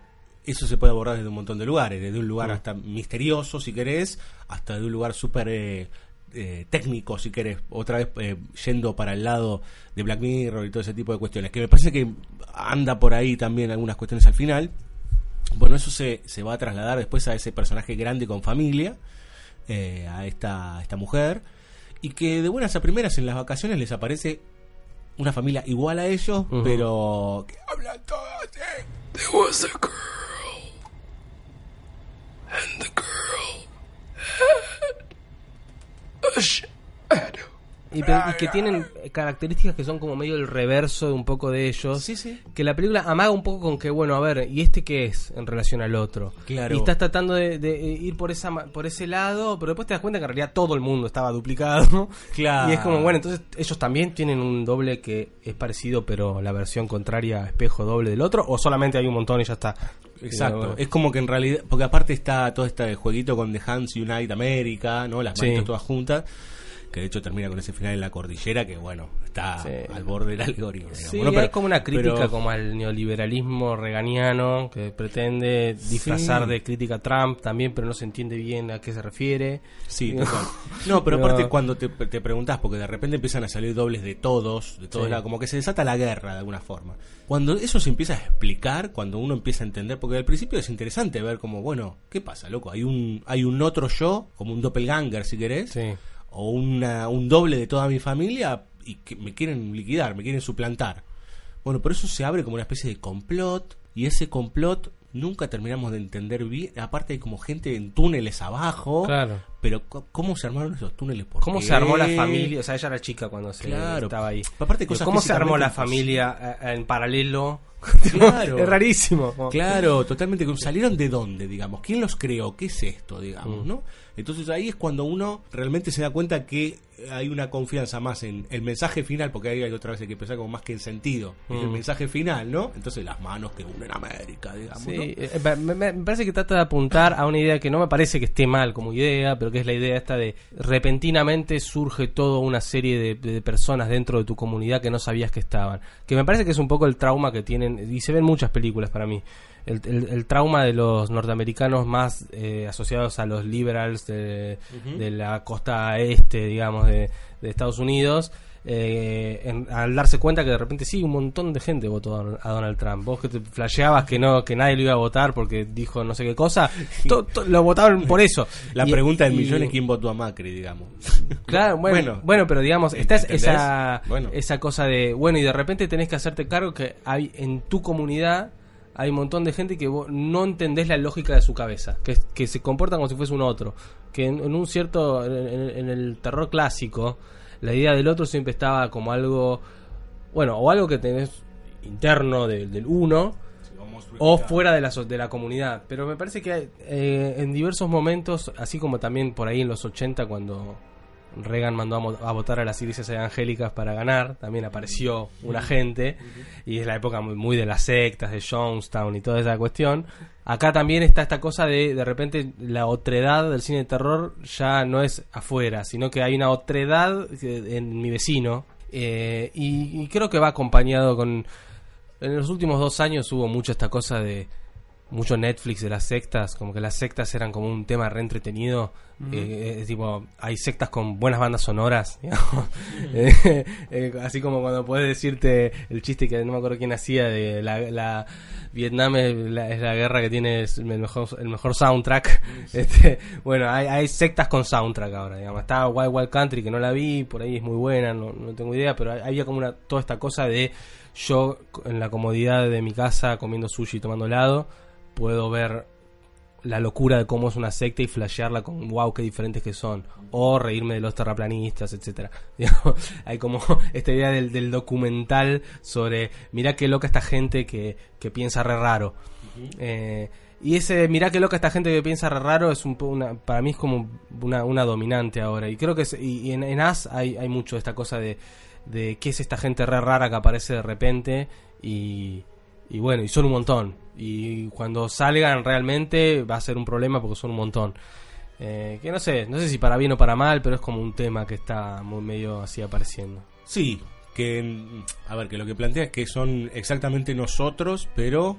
F: eso se puede abordar desde un montón de lugares, desde un lugar
G: Mm.
F: hasta misterioso, si querés, hasta de un lugar súper eh, eh, técnico, si querés, otra vez eh, yendo para el lado de Black Mirror y todo ese tipo de cuestiones, que me parece que anda por ahí también algunas cuestiones al final. Bueno, eso se, se va a trasladar después a ese personaje grande con familia, eh, a esta, a esta mujer, y que de buenas a primeras en las vacaciones les aparece una familia igual a ellos, pero que hablan todos así. There was a girl. And the girl.
G: Y, que tienen características que son como medio el reverso de un poco de ellos.
F: Sí, sí.
G: Que la película amaga un poco con que, bueno, a ver, ¿y este qué es en relación al otro?
F: Claro.
G: Y estás tratando de, de ir por esa por ese lado, pero después te das cuenta que en realidad todo el mundo estaba duplicado.
F: Claro.
G: Y es como, bueno, entonces ellos también tienen un doble que es parecido, pero la versión contraria, espejo doble del otro, o solamente hay un montón y ya está.
F: Exacto.
G: Bueno,
F: Es como que en realidad, porque aparte está todo este jueguito con The Hands Unite America, ¿no? Las
G: Sí.
F: todas juntas, que de hecho termina con ese final en la cordillera que, bueno, está
G: Sí.
F: al borde del algoritmo.
G: Sí,
F: ¿no?
G: hay como una crítica
F: pero-
G: como al neoliberalismo reganiano que pretende disfrazar
F: Sí.
G: de crítica a Trump también, pero no se entiende bien a qué se refiere.
F: Sí, total. No, pero
G: pero-
F: aparte cuando te, te preguntás, porque de repente empiezan a salir dobles de todos, de todos
G: Sí.
F: lados, como que se desata la guerra de alguna forma. Cuando eso se empieza a explicar, cuando uno empieza a entender, porque al principio es interesante ver como, bueno, ¿qué pasa, loco? Hay un, hay un otro yo, como un doppelganger si querés,
G: Sí.
F: O una, un doble de toda mi familia y que me quieren liquidar, me quieren suplantar. Bueno, por eso se abre como una especie de complot y ese complot nunca terminamos de entender bien. Aparte hay como gente en túneles abajo.
G: Claro.
F: Pero ¿cómo se armaron esos túneles? ¿Por
G: ¿Cómo
F: qué?
G: se armó la familia? O sea, ella era chica cuando se
F: Claro.
G: estaba ahí.
F: Aparte cosas
G: ¿Cómo se armó la familia eh, en paralelo?
F: Claro.
G: es rarísimo.
F: Claro, totalmente. ¿Salieron de dónde, digamos? ¿Quién los creó? ¿Qué es esto, digamos,
G: Mm.
F: no? Entonces ahí es cuando uno realmente se da cuenta que hay una confianza más en el mensaje final, porque ahí hay otra vez hay que pensar como más que en sentido. Es el
G: Mm.
F: mensaje final, ¿no? Entonces las manos que unen América, digamos,
G: Sí,
F: ¿no?
G: eh, me, me- me parece que trata de apuntar a una idea que no me parece que esté mal como idea, pero que es la idea esta de repentinamente surge toda una serie de, de personas dentro de tu comunidad que no sabías que estaban. Que me parece que es un poco el trauma que tienen, y se ven muchas películas para mí, el, el- el trauma de los norteamericanos más eh, asociados a los liberals de, la costa este, digamos, de, de Estados Unidos. eh, en- al darse cuenta que de repente sí, un montón de gente votó a Don- a Donald Trump. Vos que te flasheabas que no que nadie lo iba a votar porque dijo no sé qué cosa, to- to- lo votaron por eso.
F: La
G: Y-
F: pregunta del
G: y-
F: millón es quién votó a Macri, digamos.
G: Claro, bueno,
F: Bueno,
G: bueno, pero digamos, está esa,
F: Bueno.
G: esa cosa de, bueno, y de repente tenés que hacerte cargo que hay en tu comunidad hay un montón de gente que vos no entendés la lógica de su cabeza, que, que se comportan como si fuese un otro, que en, en un cierto, en, el terror clásico, la idea del otro siempre estaba como algo, bueno, o algo que tenés interno de- del uno, o fuera de la, de la comunidad. Pero me parece que hay, eh, en diversos momentos, así como también por ahí en los 80 cuando Reagan mandó a, votar a las iglesias evangélicas para ganar, también apareció un agente y es la época muy, muy de las sectas, de Jonestown y toda esa cuestión. Acá también está esta cosa de de repente la otredad del cine de terror ya no es afuera, sino que hay una otredad en mi vecino eh, y, y creo que va acompañado con en los últimos dos años hubo mucho esta cosa de mucho Netflix de las sectas, como que las sectas eran como un tema re entretenido. Eh, eh, tipo, hay sectas con buenas bandas sonoras. Eh, eh, así como cuando puedes decirte el chiste que no me acuerdo quién hacía de la, la Vietnam es la, es la guerra que tiene el mejor, el mejor soundtrack. Este, bueno, hay, hay sectas con soundtrack ahora, digamos. Está Wild Wild Country que no la vi, por ahí es muy buena, no, no tengo idea, pero había como una toda esta cosa de yo en la comodidad de mi casa comiendo sushi y tomando helado puedo ver la locura de cómo es una secta y flashearla con wow qué diferentes que son o reírme de los terraplanistas etcétera. Digamos, hay como esta idea del, del documental sobre mirá qué loca esta gente que, que piensa re raro Eh, y ese mirá qué loca esta gente que piensa re raro es un una, para mí es como una, una dominante ahora. Y creo que es- y, y en, en As hay, hay mucho esta cosa de, de qué es esta gente re rara que aparece de repente y, y bueno, y son un montón. Y cuando salgan realmente va a ser un problema porque son un montón. Eh, que no sé, no sé si para bien o para mal, pero es como un tema que está muy medio así apareciendo.
F: Sí, que, a ver, que lo que plantea es que son exactamente nosotros, pero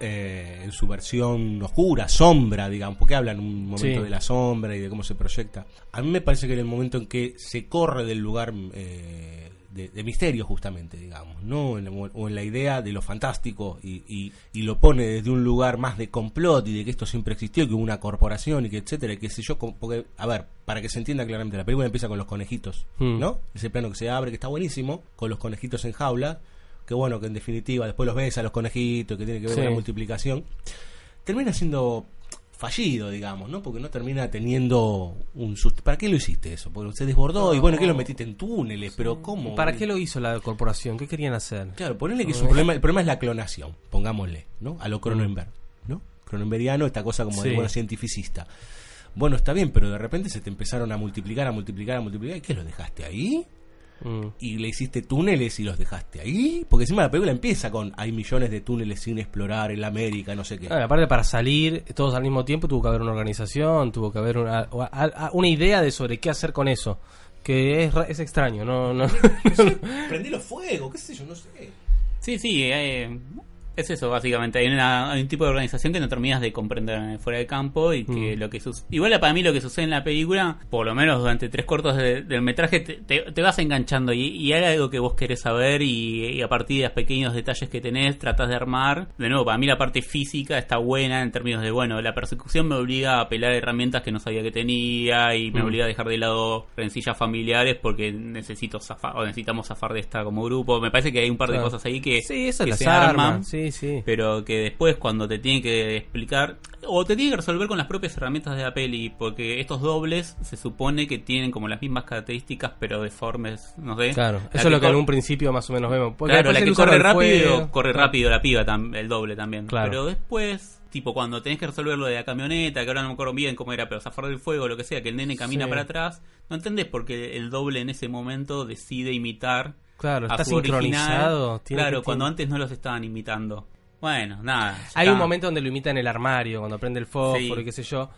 F: eh, en su versión oscura, sombra, digamos, porque hablan un momento
G: Sí.
F: de la sombra y de cómo se proyecta. A mí me parece que en el momento en que se corre del lugar eh, de, de misterio, justamente, digamos, ¿no? En o en la idea de lo fantástico y, y- y lo pone desde un lugar más de complot y de que esto siempre existió, que hubo una corporación y que etcétera, y qué sé yo, porque, a ver, para que se entienda claramente, la película empieza con los conejitos,
G: Hmm.
F: ¿no? Ese plano que se abre, que está buenísimo, con los conejitos en jaula, que bueno, que en definitiva después los ves a los conejitos, que tiene que ver
G: Sí.
F: con la multiplicación, termina siendo fallido, digamos, ¿no? Porque no termina teniendo un susto. ¿Para qué lo hiciste eso? Porque se desbordó y bueno, que lo metiste en túneles, pero ¿cómo?
G: ¿Para qué lo hizo la corporación? ¿Qué querían hacer?
F: Claro, ponele que es un problema, el problema es la clonación, pongámosle, ¿no? A lo Cronenberg, ¿no? Cronenbergiano, esta cosa como de
G: Sí.
F: bueno cientificista. Bueno, está bien, pero de repente se te empezaron a multiplicar, a multiplicar, a multiplicar. ¿Y qué lo dejaste ahí?
G: Mm.
F: y le hiciste túneles y los dejaste ahí. Porque encima la película empieza con hay millones de túneles sin explorar en la América, no sé qué.
G: Aparte para salir todos al mismo tiempo tuvo que haber una organización, tuvo que haber una, una idea de sobre qué hacer con eso. Que es, ra- es extraño, no, no.
F: Prendelo fuego, qué sé yo, no sé.
H: Sí, sí, eh, es eso básicamente. Hay, una- hay un tipo de organización que no terminas de comprender fuera de campo y que
G: Mm.
H: lo que sucede... Igual para mí lo que sucede en la película, por lo menos durante tres cortos de- del metraje, te, te- te vas enganchando y, y hay algo que vos querés saber y, y a partir de los pequeños detalles que tenés tratás de armar. De nuevo, para mí la parte física está buena en términos de, bueno, la persecución me obliga a apelar a herramientas que no sabía que tenía y me
G: Mm.
H: obliga a dejar de lado rencillas familiares porque necesito zafar, o necesitamos zafar de esta como grupo. Me parece que hay un par de
G: Claro.
H: cosas ahí que,
G: Sí, eso
H: que se arman,
G: sí, sí.
H: pero que después cuando te tiene que explicar o te tiene que resolver con las propias herramientas de la peli, porque estos dobles se supone que tienen como las mismas características pero deformes, no sé.
G: Claro,
H: La
G: eso es lo que en un principio más o menos vemos. Porque
H: claro, la que corre rápido,
G: fuego.
H: corre rápido la piba, el doble también.
G: Claro.
H: Pero después, tipo cuando tenés que resolver lo de la camioneta, que ahora no me acuerdo bien cómo era, pero zafar del fuego, lo que sea, que el nene camina
G: Sí.
H: para atrás, no entendés por qué el doble en ese momento decide imitar
G: Claro, está sincronizado, tiene
H: claro, cuando
G: tiene-
H: antes no los estaban imitando. Bueno, nada.
G: Hay
H: está.
G: un momento donde lo imita en el armario, cuando prende el fósforo
H: Sí.
G: y qué sé yo.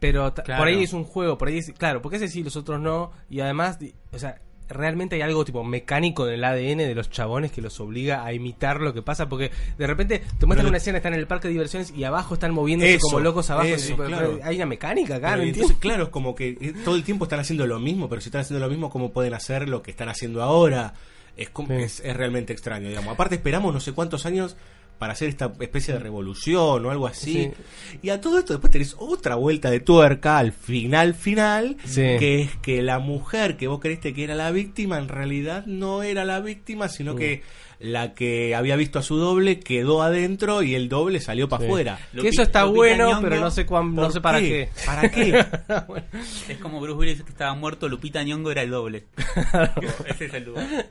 G: Pero
H: Claro.
G: por ahí es un juego, por ahí es, claro, porque ese sí, los otros no. Y además, o sea, realmente hay algo tipo mecánico en el ADN de los chabones que los obliga a imitar lo que pasa. Porque de repente te muestran
F: Pero-
G: una escena, están en el parque de diversiones y abajo están moviéndose
F: Eso,
G: como locos abajo.
F: eso, claro.
G: Hay una mecánica acá, no
F: entonces,
G: entiendo.
F: claro, es como que eh, todo el tiempo están haciendo lo mismo, pero si están haciendo lo mismo, ¿cómo pueden hacer lo que están haciendo ahora? Es,
G: Sí.
F: es, es realmente extraño, digamos. Aparte esperamos no sé cuántos años para hacer esta especie de revolución o algo así. Y a todo esto después tenés otra vuelta de tuerca al final final,
G: Sí.
F: que es que la mujer que vos creíste que era la víctima en realidad no era la víctima, sino
G: Mm.
F: que la que había visto a su doble quedó adentro y el doble salió para
G: Sí.
F: afuera.
G: Que eso está bueno, pero no sé cuán, no
F: ¿Por
G: sé para qué.
F: ¿Para qué?
H: Es como Bruce Willis que estaba muerto, Lupita Nyong'o era el doble. Ese es el lugar.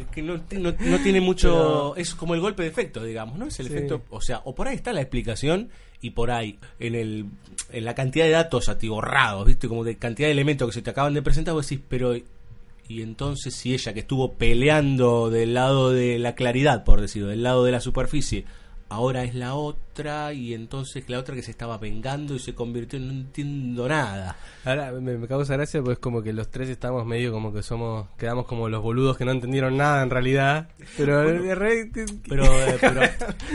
F: Es que no, no- no tiene mucho. Es como el golpe de efecto, digamos, ¿no? Es el
G: Sí.
F: efecto. O sea, o por ahí está la explicación y por ahí, en el en la cantidad de datos atiborrados, ¿viste? Como de cantidad de elementos que se te acaban de presentar, vos decís, pero. Y entonces, si ella que estuvo peleando del lado de la claridad, por decirlo, del lado de la superficie, ahora es la otra, y entonces la otra que se estaba vengando y se convirtió en. No entiendo nada.
G: Ahora me, me causa gracia pues como que los tres estamos medio como que somos, quedamos como los boludos que no entendieron nada en realidad. Pero, re-
F: Pero, eh, pero,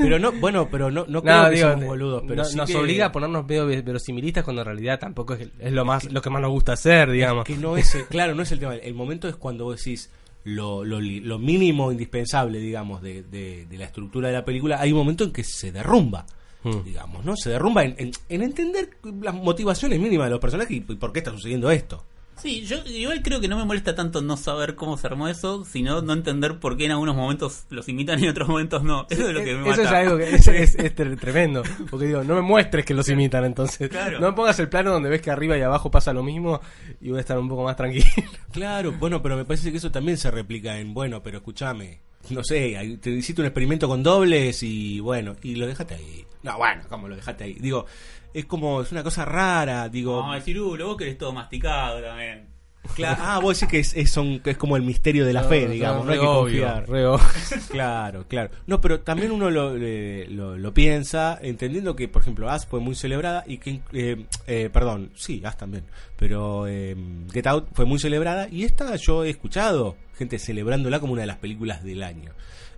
F: pero no, bueno, pero no, no creo que
G: digo,
F: boludos, pero
G: no-
F: sí
G: nos
F: que-
G: obliga a ponernos medio ve- verosimilistas cuando en realidad tampoco es, es lo más lo que más nos gusta hacer, digamos.
F: que no es, claro, no es el tema. El momento es cuando vos decís lo, lo, lo mínimo indispensable, digamos, de, de, de la estructura de la película. Hay un momento en que se derrumba,
G: Mm.
F: digamos, ¿no? Se derrumba en, en, en entender las motivaciones mínimas de los personajes y, y por qué está sucediendo esto.
H: Sí, yo igual creo que no me molesta tanto no saber cómo se armó eso, sino no entender por qué en algunos momentos los imitan y en otros momentos no. Eso es lo que me
G: Eso
H: mata.
G: es algo que es, es- es tre- tremendo. Porque digo, no me muestres que los imitan entonces.
H: Claro.
G: No me pongas el plano donde ves que arriba y abajo pasa lo mismo y voy a estar un poco más tranquilo.
F: Claro, bueno, pero me parece que eso también se replica en, bueno, pero escúchame, no sé, te hiciste un experimento con dobles y bueno, y lo dejaste ahí. No, bueno, ¿cómo lo dejaste ahí? Digo, es como, es una cosa rara, digo...
H: No, decir, uh, vos querés todo masticado también.
F: Claro, ah, vos decís que es, es, son- que es como el misterio de la
G: No,
F: fe,
G: no,
F: digamos, no
G: re
F: hay que
G: obvio,
F: confiar.
G: re.
F: Claro, claro. No, pero también uno lo, lo, lo piensa entendiendo que, por ejemplo, As fue muy celebrada y que, eh, eh, perdón, sí, As también, pero eh, Get Out fue muy celebrada y esta yo he escuchado gente celebrándola como una de las películas del año.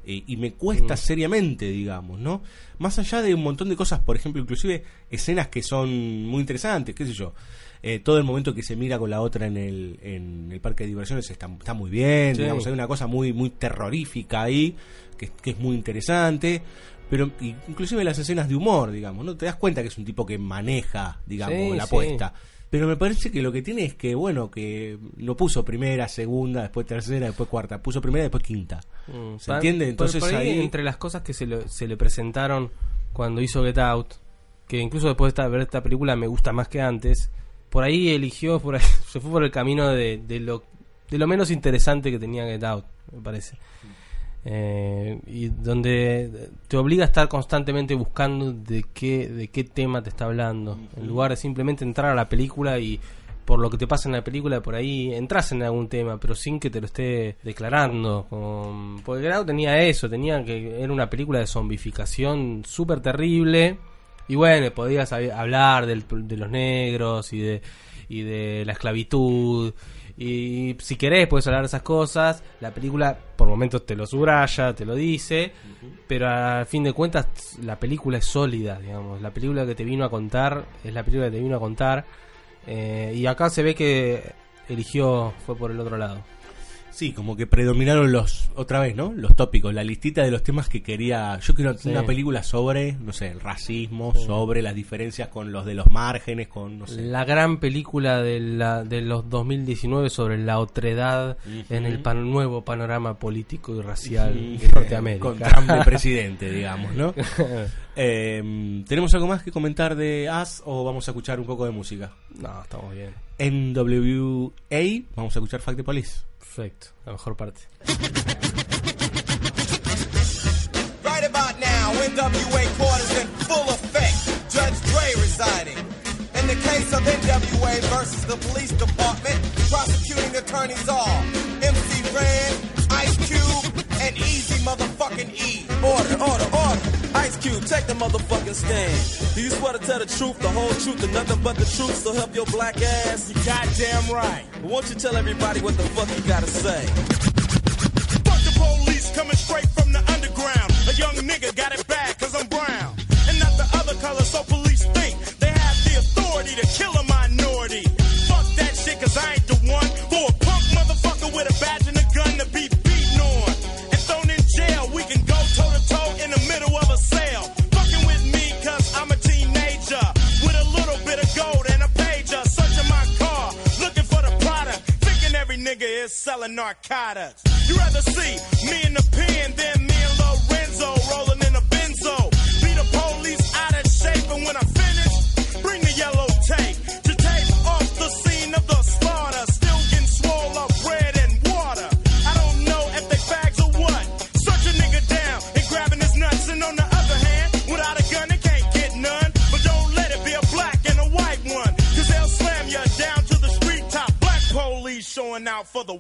F: Eh, y me cuesta
G: Mm.
F: seriamente, digamos, ¿no? Más allá de un montón de cosas, por ejemplo, inclusive escenas que son muy interesantes, qué sé yo. Eh, todo el momento que se mira con la otra en el, en el parque de diversiones está, está muy bien,
G: Sí.
F: digamos, hay una cosa muy, muy terrorífica ahí, que, que es muy interesante, pero inclusive las escenas de humor, digamos, ¿no? Te das cuenta que es un tipo que maneja, digamos,
G: Sí,
F: la
G: sí.
F: Pero me parece que lo que tiene es que, bueno, que no puso primera, segunda, después tercera, después cuarta, puso primera, después quinta.
G: Mm,
F: ¿Se entiende? Entonces
G: por ahí,
F: ahí...
G: entre las cosas que se le, se le presentaron cuando hizo Get Out, que incluso después de esta- ver esta película me gusta más que antes, por ahí eligió, por ahí, se fue por el camino de, de lo, de lo menos interesante que tenía Get Out, me parece. Eh, y donde te obliga a estar constantemente buscando de qué, de qué tema te está hablando, en lugar de simplemente entrar a la película y por lo que te pasa en la película por ahí entras en algún tema, pero sin que te lo esté declarando. Como- porque Out tenía eso, tenía que era una película de zombificación súper terrible. Y bueno, podías hab- hablar del- de los negros y de, y de la esclavitud. Y si querés, puedes hablar de esas cosas. La película, por momentos, te lo subraya, te lo dice. Pero a fin de cuentas, la película es sólida, digamos. La película que te vino a contar es la película que te vino a contar. Eh, y acá se ve que eligió, fue por el otro lado.
F: Sí, como que predominaron los, otra vez, ¿no? Los tópicos, la listita de los temas que quería. Yo quiero
G: Sí.
F: una película sobre, no sé, el racismo,
G: Sí.
F: sobre las diferencias con los de los márgenes, con, no sé.
G: La gran película de, la, de los 2019 sobre la otredad en el pan- nuevo panorama político y racial de Norteamérica.
F: Con Trump de presidente, digamos, ¿no? Eh, ¿Tenemos algo más que comentar de As o vamos a escuchar un poco de música?
G: No, estamos bien.
F: NWA, vamos a escuchar Fact the Police.
G: Perfecto, la mejor parte.
I: Right about now, NWA quarters in full effect. Judge Dre residing. In the case of NWA versus the police department, prosecuting attorneys are MC Cube, and Easy motherfucking E.
J: Order, order, order. Ice Cube, take the motherfucking stand. Do you swear to tell the truth, the whole truth, and nothing but the truth, so help your black ass?
I: You goddamn right.
J: Won't you tell everybody what the fuck you gotta say?
I: Fuck the police coming straight from the underground. A young nigga got it bad cause I'm brown. And not the other color, so police think they have the authority to kill a minority. Fuck that shit cause I ain't selling narcotics. You rather see me in the pen than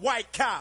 I: white cop.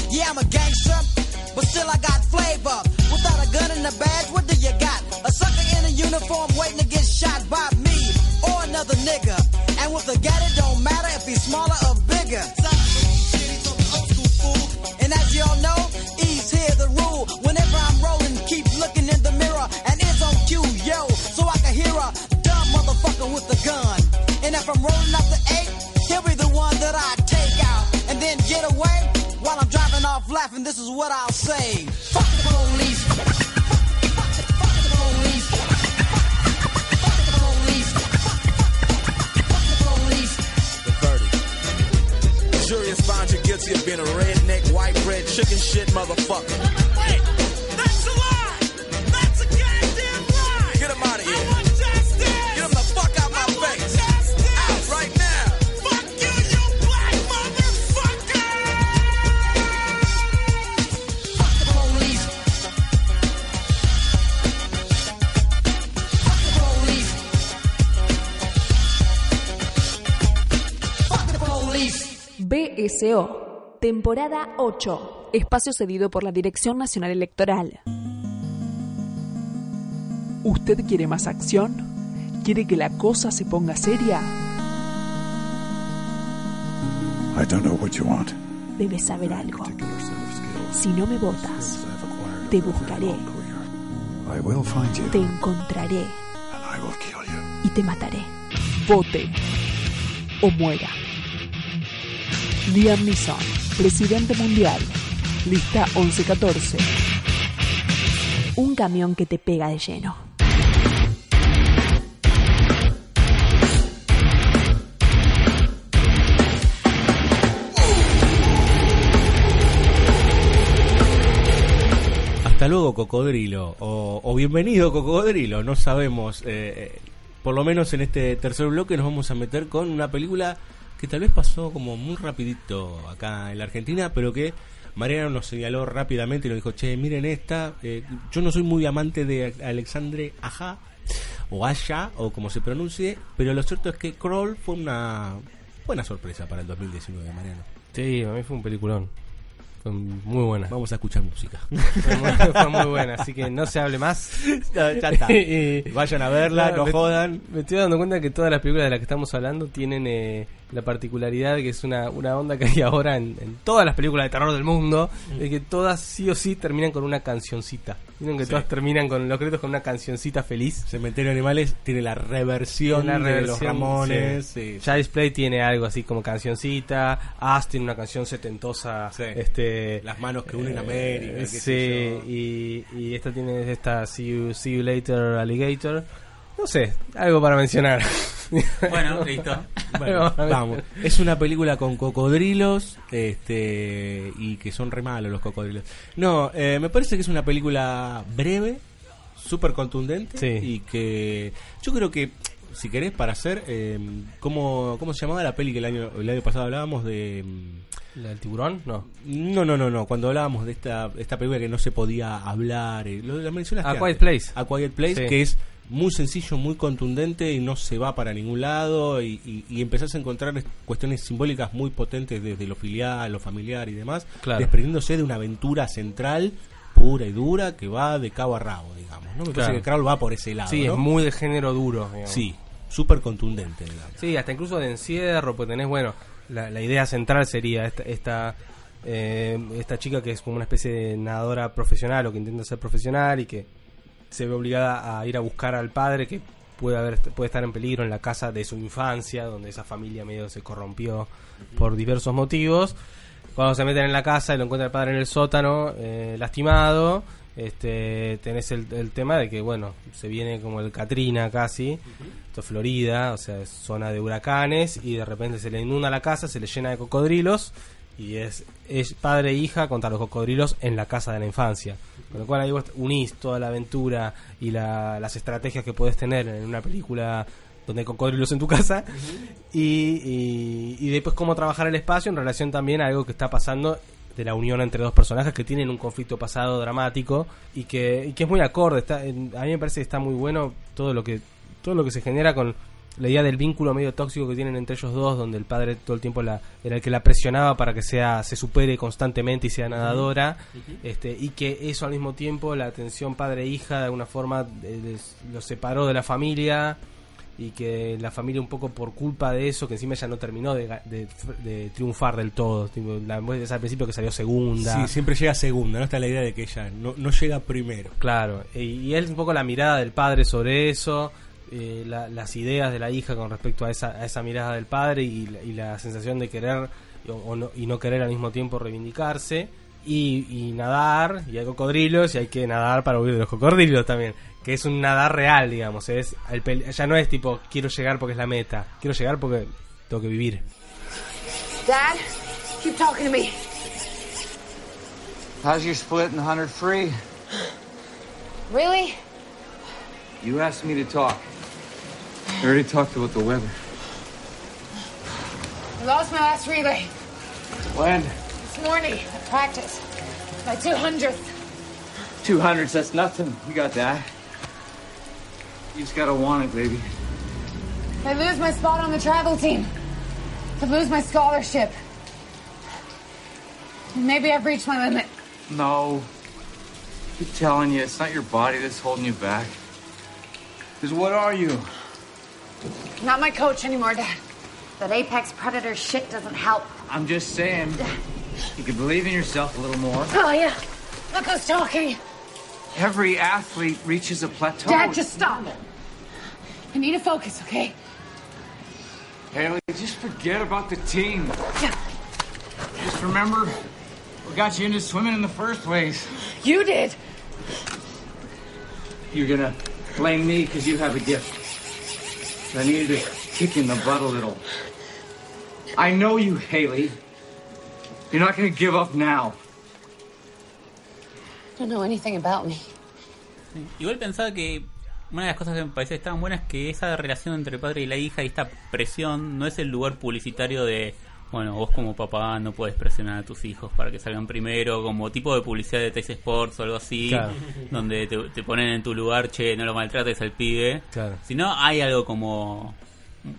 K: Yeah, I'm a gangster, but still I got flavor. Without a gun and a badge, what do you got? A sucker in a uniform waiting to get shot by me or another nigga. And with a gat, it don't matter if he's smaller or bigger. What I'll say: Fuck the police. Fuck the police. Fuck the police. Fuck the police.
J: The verdict. The jury has found you guilty of being a redneck, white bread, chicken shit motherfucker.
A: Temporada 8, espacio cedido por la Dirección Nacional Electoral.
L: ¿Usted quiere más acción? ¿Quiere que la cosa se ponga seria?
B: I don't know what you want.
A: Debes saber algo. Si no me votas, te buscaré,
B: I will find you
A: te encontraré
B: and I will kill you.
A: y te mataré.
L: Vote o muera. Liam Neeson, presidente mundial. Lista 1114.
A: Un camión que te pega de lleno.
F: Hasta luego, cocodrilo. O, o bienvenido, cocodrilo. No sabemos. eh, eh, por lo menos en este tercer bloque nos vamos a meter con una película que tal vez pasó como muy rapidito acá en la Argentina, pero que Mariano nos señaló rápidamente y nos dijo, che, miren esta. eh, yo no soy muy amante de Alexandre Aja, o Aya, o como se pronuncie, pero lo cierto es que Crawl fue una buena sorpresa para el 2019, Mariano.
G: Sí, a mí fue un peliculón. Fue muy buena.
F: Vamos a escuchar música.
G: Fue muy, fue muy buena, así que no se hable más.
F: Ya, ya está. Vayan a verla, no
G: me-
F: jodan.
G: Me estoy dando cuenta que todas las películas de las que estamos hablando tienen eh, la particularidad que es una, una onda que hay ahora en, en todas las películas de terror del mundo, de que todas sí o sí terminan con una cancioncita. Vieron que
F: Sí.
G: todas terminan con los créditos con una cancioncita feliz.
F: Cementerio de Animales tiene la reversión de los Ramones.
G: sí.
F: sí.
G: Child's Play tiene algo así como cancioncita. As tiene una canción setentosa.
F: Sí.
G: Este,
F: Las manos que unen América, qué
G: Sí, y, y esta tiene esta See you, See You Later Alligator. No sé, algo para mencionar.
H: Bueno, listo.
F: Bueno, vamos. Es una película con cocodrilos este y que son re malos los cocodrilos. No, eh, me parece que es una película breve, súper contundente
G: Sí.
F: y que yo creo que si querés para hacer eh, ¿cómo, ¿cómo se llamaba la peli que el año el año pasado hablábamos de mm,
G: ¿La del tiburón? No.
F: no, no, no, no. Cuando hablábamos de esta, esta película que no se podía hablar, eh, lo, lo mencionaste.
G: A
F: antes.
G: Quiet Place.
F: A Quiet Place,
G: Sí.
F: que es muy sencillo, muy contundente y no se va para ningún lado. Y, y, y empezás a encontrar est- cuestiones simbólicas muy potentes desde lo filial, lo familiar y demás,
G: Claro.
F: desprendiéndose de una aventura central pura y dura que va de cabo a rabo, digamos. ¿no? Me
G: Claro.
F: parece que Carol va por ese lado.
G: Sí,
F: ¿no?
G: es muy de género duro. digamos.
F: Sí, súper contundente, digamos.
G: Sí, hasta incluso de encierro, pues tenés, bueno, la, la idea central sería esta, esta, eh, esta chica que es como una especie de nadadora profesional o que intenta ser profesional y que se ve obligada a ir a buscar al padre que puede, haber, puede estar en peligro en la casa de su infancia, donde esa familia medio se corrompió por diversos motivos. Cuando se meten en la casa y lo encuentra el padre en el sótano, eh, lastimado, este, tenés el, el tema de que, bueno, se viene como el Katrina casi, esto es Florida, o sea, es zona de huracanes, y de repente se le inunda la casa, se le llena de cocodrilos, y es, es padre e hija contra los cocodrilos en la casa de la infancia. Con lo cual ahí vos unís toda la aventura y la- las estrategias que puedes tener en una película donde hay cocodrilos en tu casa y, y, y después cómo trabajar el espacio en relación también a algo que está pasando de la unión entre dos personajes que tienen un conflicto pasado dramático y que, y que es muy acorde está, a mí me parece que está muy bueno todo lo que todo lo que se genera con la idea del vínculo medio tóxico que tienen entre ellos dos donde el padre todo el tiempo la, era el que la presionaba para que sea se supere constantemente y sea nadadora este y que eso al mismo tiempo la tensión padre hija de alguna forma eh, los separó de la familia y que la familia un poco por culpa de eso, que encima ella no terminó de, de- de triunfar del todo. Tipo, la, es al principio que salió segunda.
F: Sí, siempre llega segunda, ¿no? Está la idea de que ella no, no llega primero.
G: Claro, y, y es un poco la mirada del padre sobre eso, eh, la- las ideas de la hija con respecto a esa, a esa mirada del padre y, la- y la sensación de querer o, o no, y no querer al mismo tiempo reivindicarse. Y, y nadar, y hay cocodrilos, y hay que nadar para huir de los cocodrilos también. Que es un nadar real, digamos. es el Ya no es tipo, quiero llegar porque es la meta. Quiero llegar porque tengo que vivir.
M: Dad, keep talking to me.
C: How's your split and 100 free?
M: Really?
C: You asked me to talk. I already talked about the weather.
M: I lost my last relay
C: When?
M: this morning at practice. My 200th.
C: 200s, that's nothing. You got that. You just gotta want it, baby.
M: If I lose my spot on the travel team, I lose my scholarship, maybe I've reached my limit.
C: No. I keep telling you, it's not your body that's holding you back. Because what are you?
M: Not my coach anymore, Dad. That apex predator shit doesn't help.
C: I'm just saying, you could believe in yourself a little more.
M: Oh, yeah. Look who's talking.
C: Every athlete reaches a plateau.
M: Dad, just stop. I need to focus, okay?
C: Haley, just forget about the team. Yeah. Just remember, what got you into swimming in the first place.
M: You did.
C: You're gonna blame me because you have a gift. I needed a kick in the butt a little. I know you, Haley. You're not gonna give up now.
M: Don't know anything about me.
H: Igual pensaba que una de las cosas que me parecía tan buena es que esa relación entre el padre y la hija y esta presión no es el lugar publicitario de, bueno, vos como papá no puedes presionar a tus hijos para que salgan primero, como tipo de publicidad de Tays Sports o algo así,
G: Claro.
H: donde te, te ponen en tu lugar, che, no lo maltrates al pibe.
G: Claro.
H: Sino hay algo como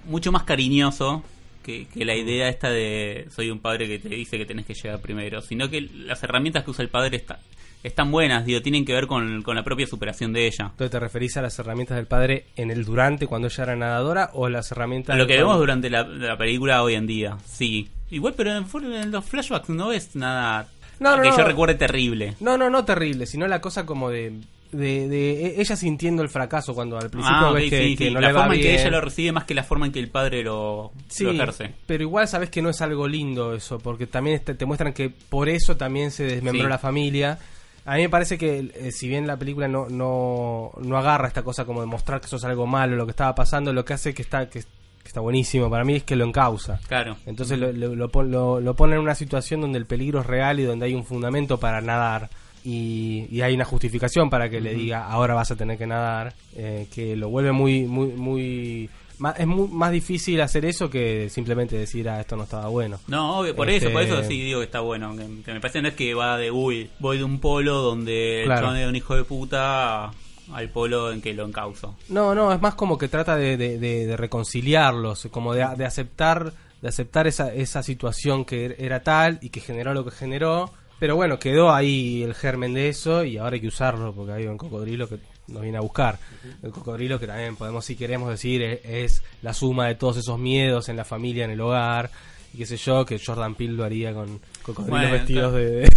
H: mucho más cariñoso que, que la idea esta de soy un padre que te dice que tenés que llegar primero, sino que las herramientas que usa el padre está- están buenas, digo, tienen que ver con, con la propia superación de ella.
G: Entonces, ¿te referís a las herramientas del padre en el durante, cuando ella era nadadora, o las herramientas...
H: Lo que
G: padre-
H: vemos durante la, la película hoy en día, sí. Igual, pero en, en los flashbacks no es nada
G: No, no,
H: que
G: no.
H: yo recuerde terrible.
G: No, no, no terrible, sino la cosa como de... De, de e- ella sintiendo el fracaso cuando al principio
H: Ah,
G: ves que,
H: sí,
G: que
H: sí.
G: no
H: la
G: le va
H: forma en que ella lo recibe más que la forma en que el padre lo,
G: Sí,
H: lo ejerce.
G: pero igual sabes que no es algo lindo eso, porque también te muestran que por eso también se desmembró la familia. A mí me parece que eh, si bien la película no, no, no agarra esta cosa como de mostrar que eso es algo malo, lo que estaba pasando, lo que hace que está que que está buenísimo para mí, es que lo encausa.
H: Claro.
G: Entonces lo, lo, lo pon- lo- lo pone en una situación donde el peligro es real y donde hay un fundamento para nadar. Y, y hay una justificación para que le diga ahora vas a tener que nadar, eh, que lo vuelve muy, muy, muy, es mu- más difícil hacer eso que simplemente decir ah esto no estaba bueno.
H: No, obvio, por
G: Este,
H: eso, por eso sí digo que está bueno. Que, que me parece no es que va de uy, voy de un polo donde
G: Claro.
H: el chabón un hijo de puta al polo en que lo encauso.
G: No, no, es más como que trata de, de- de- de reconciliarlos, como de, de aceptar, de aceptar esa, esa situación que er- era tal y que generó lo que generó. Pero bueno, quedó ahí el germen de eso y ahora hay que usarlo porque hay un cocodrilo que nos viene a buscar. El cocodrilo que también podemos, si queremos decir, es, es la suma de todos esos miedos en la familia, en el hogar. Y qué sé yo, que Jordan Peele lo haría con cocodrilos
F: Bueno,
G: vestidos
F: claro.
G: de,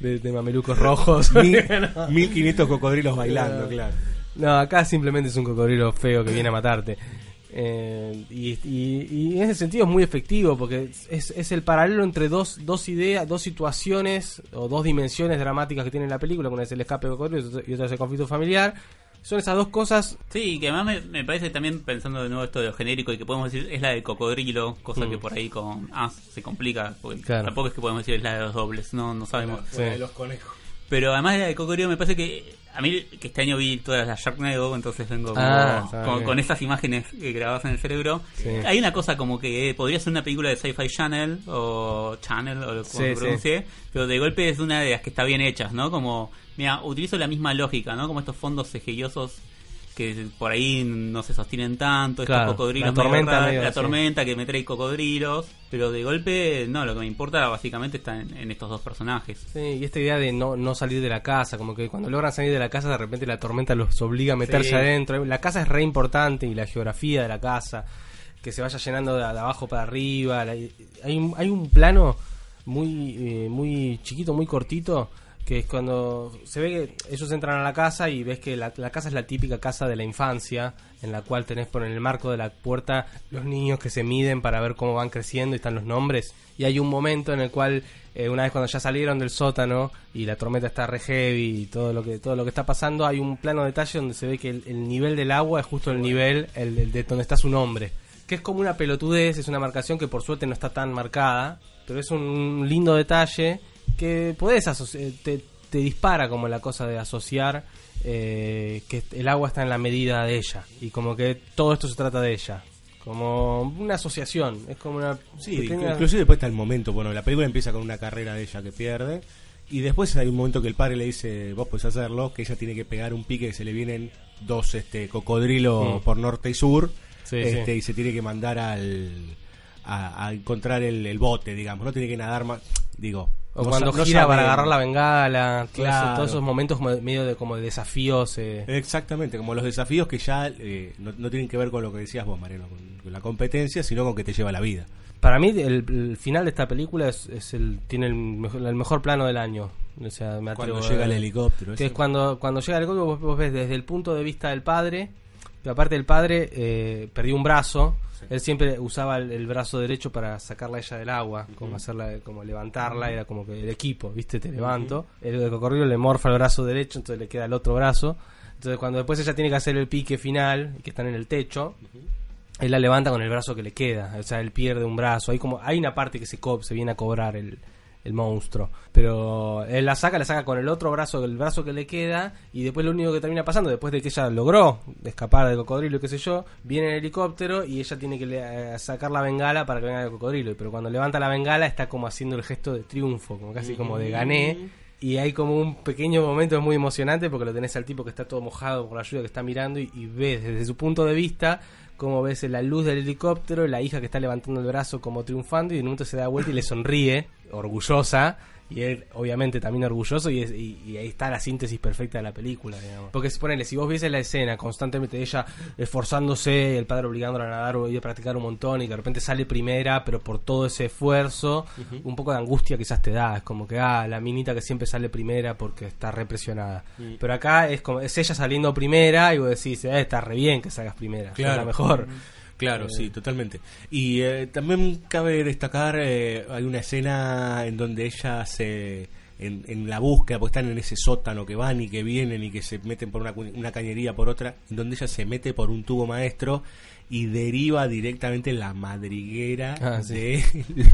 G: de- de mamelucos rojos.
F: Mil-
G: No.
F: 1500 cocodrilos bailando, claro.
G: No, acá simplemente es un cocodrilo feo que viene a matarte. Eh, y, y- y en ese sentido es muy efectivo porque es, es el paralelo entre dos, dos ideas, dos situaciones o dos dimensiones dramáticas que tiene la película. Una es el escape de cocodrilo y otra es el conflicto familiar. Son esas dos cosas.
H: Sí, que además me, me parece también pensando de nuevo esto de lo genérico y que podemos decir es la del cocodrilo, cosa
G: Mm.
H: que por ahí con ah, se complica, porque
G: Claro.
H: tampoco es que podemos decir es la de los dobles, no, no sabemos.
F: Sí. La de los conejos.
H: Pero además de la del cocodrilo me parece que a mí que este año vi todas las Sharknado, entonces vengo
G: Ah,
H: con, con esas imágenes grabadas en el cerebro.
G: Sí.
H: Hay una cosa como que eh, podría ser una película de Sci-Fi Channel o Channel o como
G: Sí,
H: se
G: sí.
H: pronuncie, pero de golpe es una de las que está bien hechas, ¿no? Como, mira, utilizo la misma lógica, ¿no? Como estos fondos cejillosos que por ahí no se sostienen tanto, estos
G: Claro,
H: cocodrilos
G: la tormenta medio
H: la tormenta que me trae cocodrilos, pero de golpe no, lo que me importa básicamente está en, en estos dos personajes.
G: Sí, y esta idea de no, no salir de la casa, como que cuando logran salir de la casa de repente la tormenta los obliga a meterse
H: Sí.
G: adentro. La casa es re importante y la geografía de la casa, que se vaya llenando de, de abajo para arriba. la- hay, un, hay un plano muy, eh, muy chiquito, muy cortito, que es cuando se ve que ellos entran a la casa y ves que la, la casa es la típica casa de la infancia, en la cual tenés por en el marco de la puerta los niños que se miden para ver cómo van creciendo y están los nombres. Y hay un momento en el cual, eh, una vez cuando ya salieron del sótano y la tormenta está re heavy y todo lo que, todo lo que está pasando, hay un plano de detalle donde se ve que el, el nivel del agua es justo el nivel el, el de donde está su nombre. Que es como una pelotudez, es una marcación que por suerte no está tan marcada, pero es un lindo detalle que podés eh, te, te dispara como la cosa de asociar eh, que el agua está en la medida de ella y como que todo esto se trata de ella como una asociación es como una
F: Sí,
G: pequeña-
F: inclusive después está el momento, bueno, la película empieza con una carrera de ella que pierde y después hay un momento que el padre le dice, vos podés hacerlo, que ella tiene que pegar un pique que se le vienen dos este cocodrilos
G: Mm.
F: por norte y sur
G: Sí,
F: este,
G: sí.
F: y se tiene que mandar al a, a encontrar el, el bote, digamos, no tiene que nadar más, digo.
G: O
F: no
G: cuando
F: sa- no
G: gira para agarrar la bengala eso-
F: Claro.
G: todos esos momentos como medio de como de desafíos eh,
F: Exactamente, como los desafíos que ya eh, no, no tienen que ver con lo que decías vos, Mariano, con, con la competencia, sino con que te lleva la vida.
G: Para mí el, el final de esta película es, es el tiene el mejor, el mejor plano del año. O sea, me
F: Cuando llega el helicóptero,
G: Que es cuando cuando llega el helicóptero vos, vos ves desde el punto de vista del padre, aparte el padre eh, perdió un brazo. Él siempre usaba el, el brazo derecho para sacarla a ella del agua, como hacerla, como levantarla, era como que el equipo, ¿viste? Te levanto. El, el cocodrilo le morfa el brazo derecho, entonces le queda el otro brazo. Entonces cuando después ella tiene que hacer el pique final, que están en el techo, él la levanta con el brazo que le queda, o sea, él pierde un brazo. Hay como hay una parte que se co- se viene a cobrar el, el monstruo, pero él la saca, la saca con el otro brazo, el brazo que le queda y después lo único que termina pasando después de que ella logró escapar del cocodrilo, qué sé yo, viene el helicóptero y ella tiene que le- eh, sacar la bengala para que venga el cocodrilo, pero cuando levanta la bengala está como haciendo el gesto de triunfo, como casi como de gané. Y hay como un pequeño momento muy emocionante porque lo tenés al tipo que está todo mojado por la lluvia que está mirando y, y ves desde su punto de vista como ves la luz del helicóptero, la hija que está levantando el brazo como triunfando y de un momento se da vuelta y le sonríe, orgullosa, y él obviamente también orgulloso y, es- y- y ahí está la síntesis perfecta de la película, digamos. Porque si ponele, si vos vieses la escena constantemente ella esforzándose, el padre obligándola a nadar o ir a practicar un montón y que de repente sale primera, pero por todo ese esfuerzo, un poco de angustia quizás te da, es como que, ah, la minita que siempre sale primera porque está represionada.
F: Mm.
G: Pero acá es como, es ella saliendo primera y vos decís, eh, está re bien que salgas primera, es la mejor.
F: Claro,
G: Eh,
F: sí, totalmente. Y eh, también cabe destacar, eh, hay una escena en donde ella se en, en la búsqueda, porque están en ese sótano que van y que vienen y que se meten por una, una cañería por otra, en donde ella se mete por un tubo maestro y deriva directamente en la madriguera
G: Ah, sí.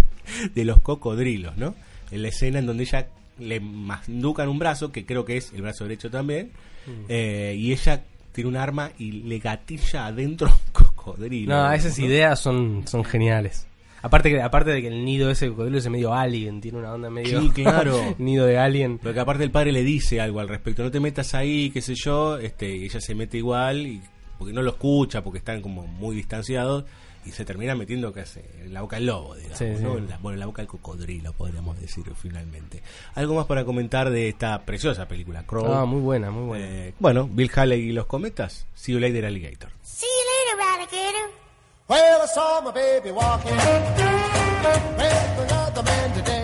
F: de los cocodrilos, ¿no? En la escena en donde ella le manducan un brazo, que creo que es el brazo derecho también,
G: Mm.
F: eh, y ella tiene un arma y le gatilla adentro un cocodrilo.
G: No, esas
F: ¿no?
G: ideas son, son geniales. Aparte que aparte de que el nido ese cocodrilo es medio alien, tiene una onda medio
F: Sí, claro.
G: nido de alien.
F: Porque aparte el padre le dice algo al respecto, no te metas ahí, qué sé yo, este, y ella se mete igual, y, porque no lo escucha, porque están como muy distanciados, y se termina metiendo casi en la boca del lobo, digamos,
G: Sí, sí.
F: ¿no? En la, bueno, en la boca del cocodrilo, podríamos decir finalmente. Algo más para comentar de esta preciosa película, Crow.
G: Ah, muy buena, muy buena.
F: Eh, bueno, Bill Haley y los cometas, See You Later Alligator.
N: See you later, alligator.
J: Well, I saw my baby walking with another man today.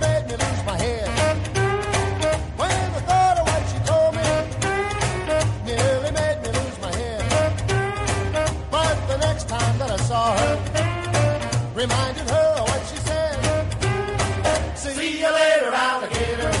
J: reminded her what she said. See you later, alligator.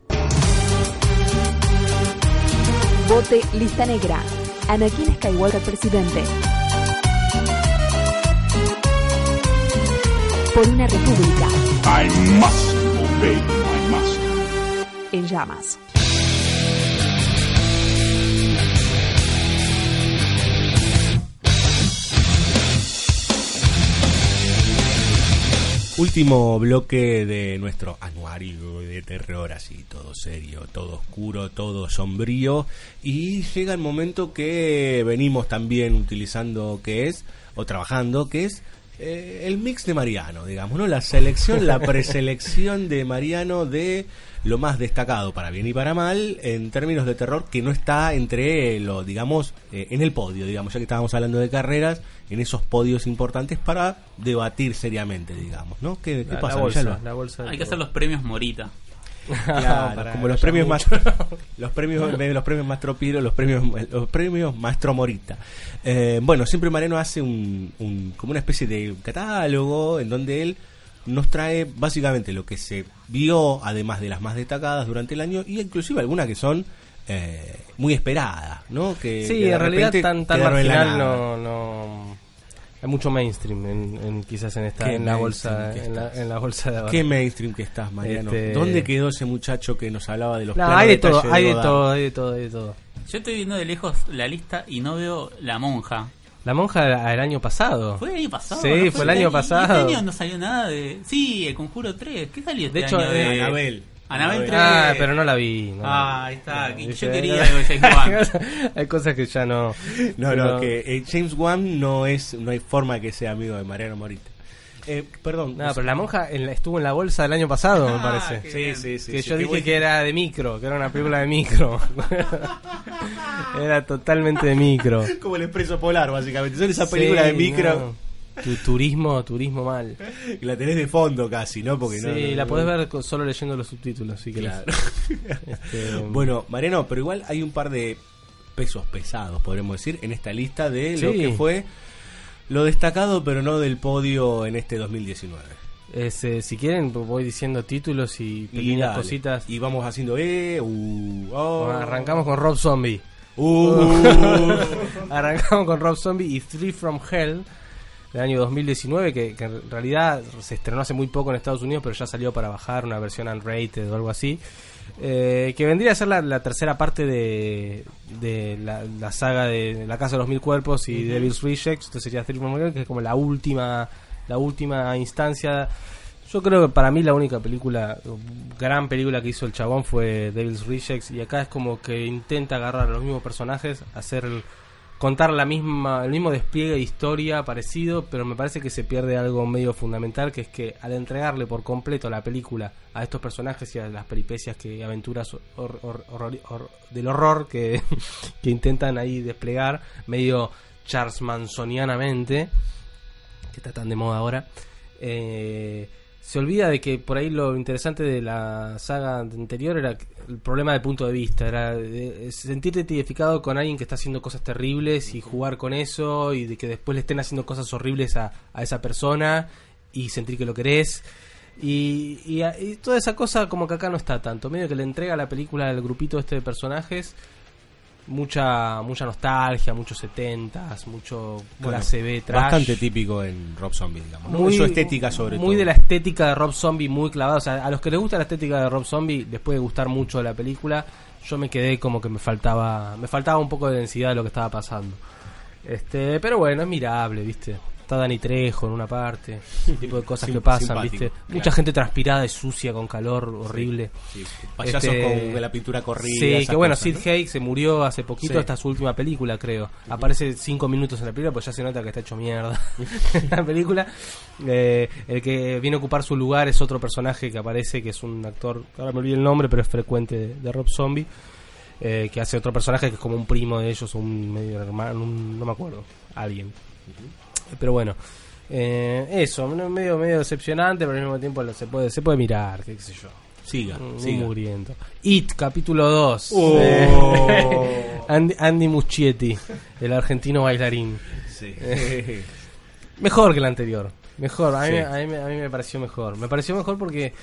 A: Vote lista negra. Anakin Skywalker presidente. Por una república
B: I must obey my master.
A: en llamas.
F: Último bloque de nuestro anuario de terror, así todo serio, todo oscuro, todo sombrío. Y llega el momento que venimos también utilizando, que es, o trabajando, que es eh, el mix de Mariano, digamos, ¿no? La selección, la preselección de Mariano de lo más destacado para bien y para mal en términos de terror que no está entre lo digamos eh, en el podio digamos ya que estábamos hablando de carreras en esos podios importantes para debatir seriamente digamos no qué, pasa
G: la bolsa,
F: Villalba?
G: la bolsa
H: Hay que hacer los premios Morita.
F: Claro,
G: Para
F: como los premios más los premios los premios Mastro Piro, los premios los premios Mastro Morita. Eh, bueno, siempre Mariano hace un, un- como una especie de catálogo en donde él nos trae básicamente lo que se vio, además de las más destacadas durante el año, y inclusive algunas que son eh, muy esperadas, ¿no? Que,
G: Sí, en realidad tan, tan marginal no, no... Hay mucho mainstream en, en- quizás en esta en la bolsa en la,
F: estás.
G: en la bolsa de ahora.
F: Qué mainstream que estás, Mariano.
G: Este-
F: ¿Dónde quedó ese muchacho que nos hablaba de los
G: No,
F: planos
G: hay de todo, hay de todo, hay de todo, hay de todo.
H: Yo estoy viendo de lejos la lista y no veo La Monja.
G: La monja el año pasado.
H: ¿Fue el año pasado?
G: Sí,
H: ¿no?
G: fue el año
H: y-
G: pasado.
H: Y este año no salió nada de... Sí, El Conjuro 3. ¿Qué salió este
G: De hecho,
H: año?
G: eh,
H: de...
F: Anabel.
H: Anabel 3.
G: Ah, pero no la vi. no
H: Ah, ahí está.
G: No,
H: yo quería
G: no.
H: algo de James Wan.
G: Hay cosas que ya no.
F: No, no, que eh, James Wan no es, no hay forma que sea amigo de Mariano Morita. Eh, perdón.
G: No, pero la monja en la- estuvo en la bolsa del año pasado, me
H: Ah,
G: parece.
F: Sí,
H: bien.
F: sí, sí.
G: que
F: sí,
G: yo dije que era de micro, que era una película de micro. era totalmente de micro.
F: Como el expreso polar, básicamente. Son esa película
G: Sí,
F: de micro
G: no. Tu turismo, turismo mal.
F: la tenés de fondo casi, ¿no? Porque
G: sí,
F: no-
G: la
F: no-
G: podés ver con- solo leyendo los subtítulos, querés.
F: Claro.
G: Este,
F: Bueno, Mariano, pero igual hay un par de pesos pesados, podremos decir, en esta lista de lo
G: Sí.
F: que fue lo destacado, pero no del podio en este 2019.
G: es, eh, si quieren, voy diciendo títulos y pequeñas cositas.
F: Y vamos haciendo, eh, uh, oh.
G: Bueno, arrancamos con Rob Zombie.
F: Uh.
G: Arrancamos con Rob Zombie y Three from Hell del año 2019, que, que en realidad se estrenó hace muy poco en Estados Unidos, pero ya salió para bajar una versión unrated o algo así. Eh, que vendría a ser la, la tercera parte de, de la, la saga de La Casa de los Mil Cuerpos y. Devil's Rejects. Esto sería que es como la última, la última instancia. Yo creo que para mí la única película, gran película que hizo el chabón fue Devil's Rejects y acá es como que intenta agarrar a los mismos personajes, hacer el- contar la misma el mismo despliegue de historia parecido, pero me parece que se pierde algo medio fundamental que es que al entregarle por completo la película a estos personajes y a las peripecias que aventuras del horror que, que intentan ahí desplegar medio Charles Mansonianamente que está tan de moda ahora eh, se olvida de que por ahí lo interesante de la saga anterior era el problema del punto de vista, era eh, sentirte identificado con alguien que está haciendo cosas terribles y jugar con eso y de que después le estén haciendo cosas horribles a, a esa persona y sentir que lo querés. Y, y, y toda esa cosa como que acá no está tanto, medio que le entrega la película al grupito este de personajes mucha mucha nostalgia, muchos setentas, mucho
F: Bueno,
G: clase B, trash.
F: Bastante típico en Rob Zombie, digamos. ¿no?
G: Muy-
F: Su estética sobre
G: muy
F: todo.
G: de la estética de Rob Zombie, muy clavada. O sea, a los que les gusta la estética de Rob Zombie, les puede gustar mucho la película. Yo me quedé como que me faltaba, me faltaba un poco de densidad de lo que estaba pasando. Este, pero bueno, es mirable, ¿viste? Está Dani Trejo en una parte, ese tipo de cosas
F: Sim-
G: que pasan, ¿viste?
F: claro.
G: Mucha gente transpirada y sucia con calor horrible.
F: sí. Payasos con la pintura corrida,
G: Sí, que bueno, Sid
F: ¿no?
G: Haig se murió hace poquito, es su última película, creo. Aparece cinco minutos en la película, pues ya se nota que está hecho mierda en la película. Eh, el que viene a ocupar su lugar es otro personaje que aparece, que es un actor, ahora me olvidé el nombre, pero es frecuente de, de Rob Zombie. eh, que hace otro personaje que es como un primo de ellos, un medio hermano, un- no me acuerdo, alguien. Pero bueno, eh, eso, medio medio decepcionante, pero al mismo tiempo lo- se puede se puede mirar, qué sé yo.
F: Siga,
G: Un
F: siga.
G: mugriento. It, capítulo 2.
F: Oh.
G: Andy, Andy Muschietti, el argentino bailarín.
F: Sí.
G: Mejor que el anterior. Mejor, a mí,
F: Sí.
G: a, mí, a mí me pareció mejor. Me pareció mejor porque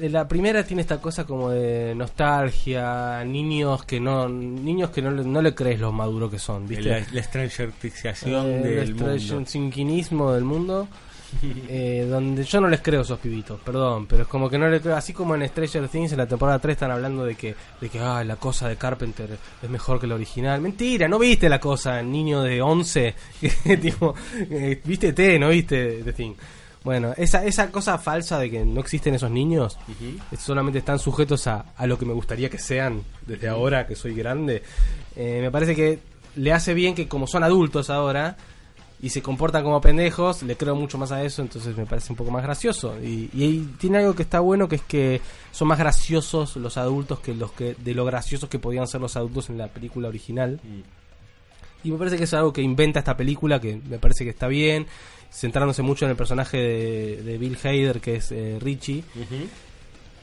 G: la primera tiene esta cosa como de nostalgia, niños que no niños que no, le- no le crees lo maduro que son, ¿viste?
F: La, la strangerfixiación
G: Eh,
F: del
G: el
F: mundo.
G: sinquinismo del mundo eh, donde yo no les creo esos pibitos perdón pero es como que no le creo así como en Stranger Things en la temporada 3 están hablando de que de que ah, la cosa de Carpenter es mejor que la original mentira no viste la cosa niño de 11 tipo eh, viste T no viste The Thing bueno, esa, esa cosa falsa de que no existen esos niños, es- solamente están sujetos a, a lo que me gustaría que sean desde ahora que soy grande, eh, me parece que le hace bien que como son adultos ahora, y se comportan como pendejos, le creo mucho más a eso, entonces me parece un poco más gracioso. Y, y tiene algo que está bueno, que es que son más graciosos los adultos que los que de lo graciosos que podían ser los adultos en la película original. Y me parece que es algo que inventa esta película, que me parece que está bien, centrándose mucho en el personaje de, de Bill Hader, que es eh, Richie.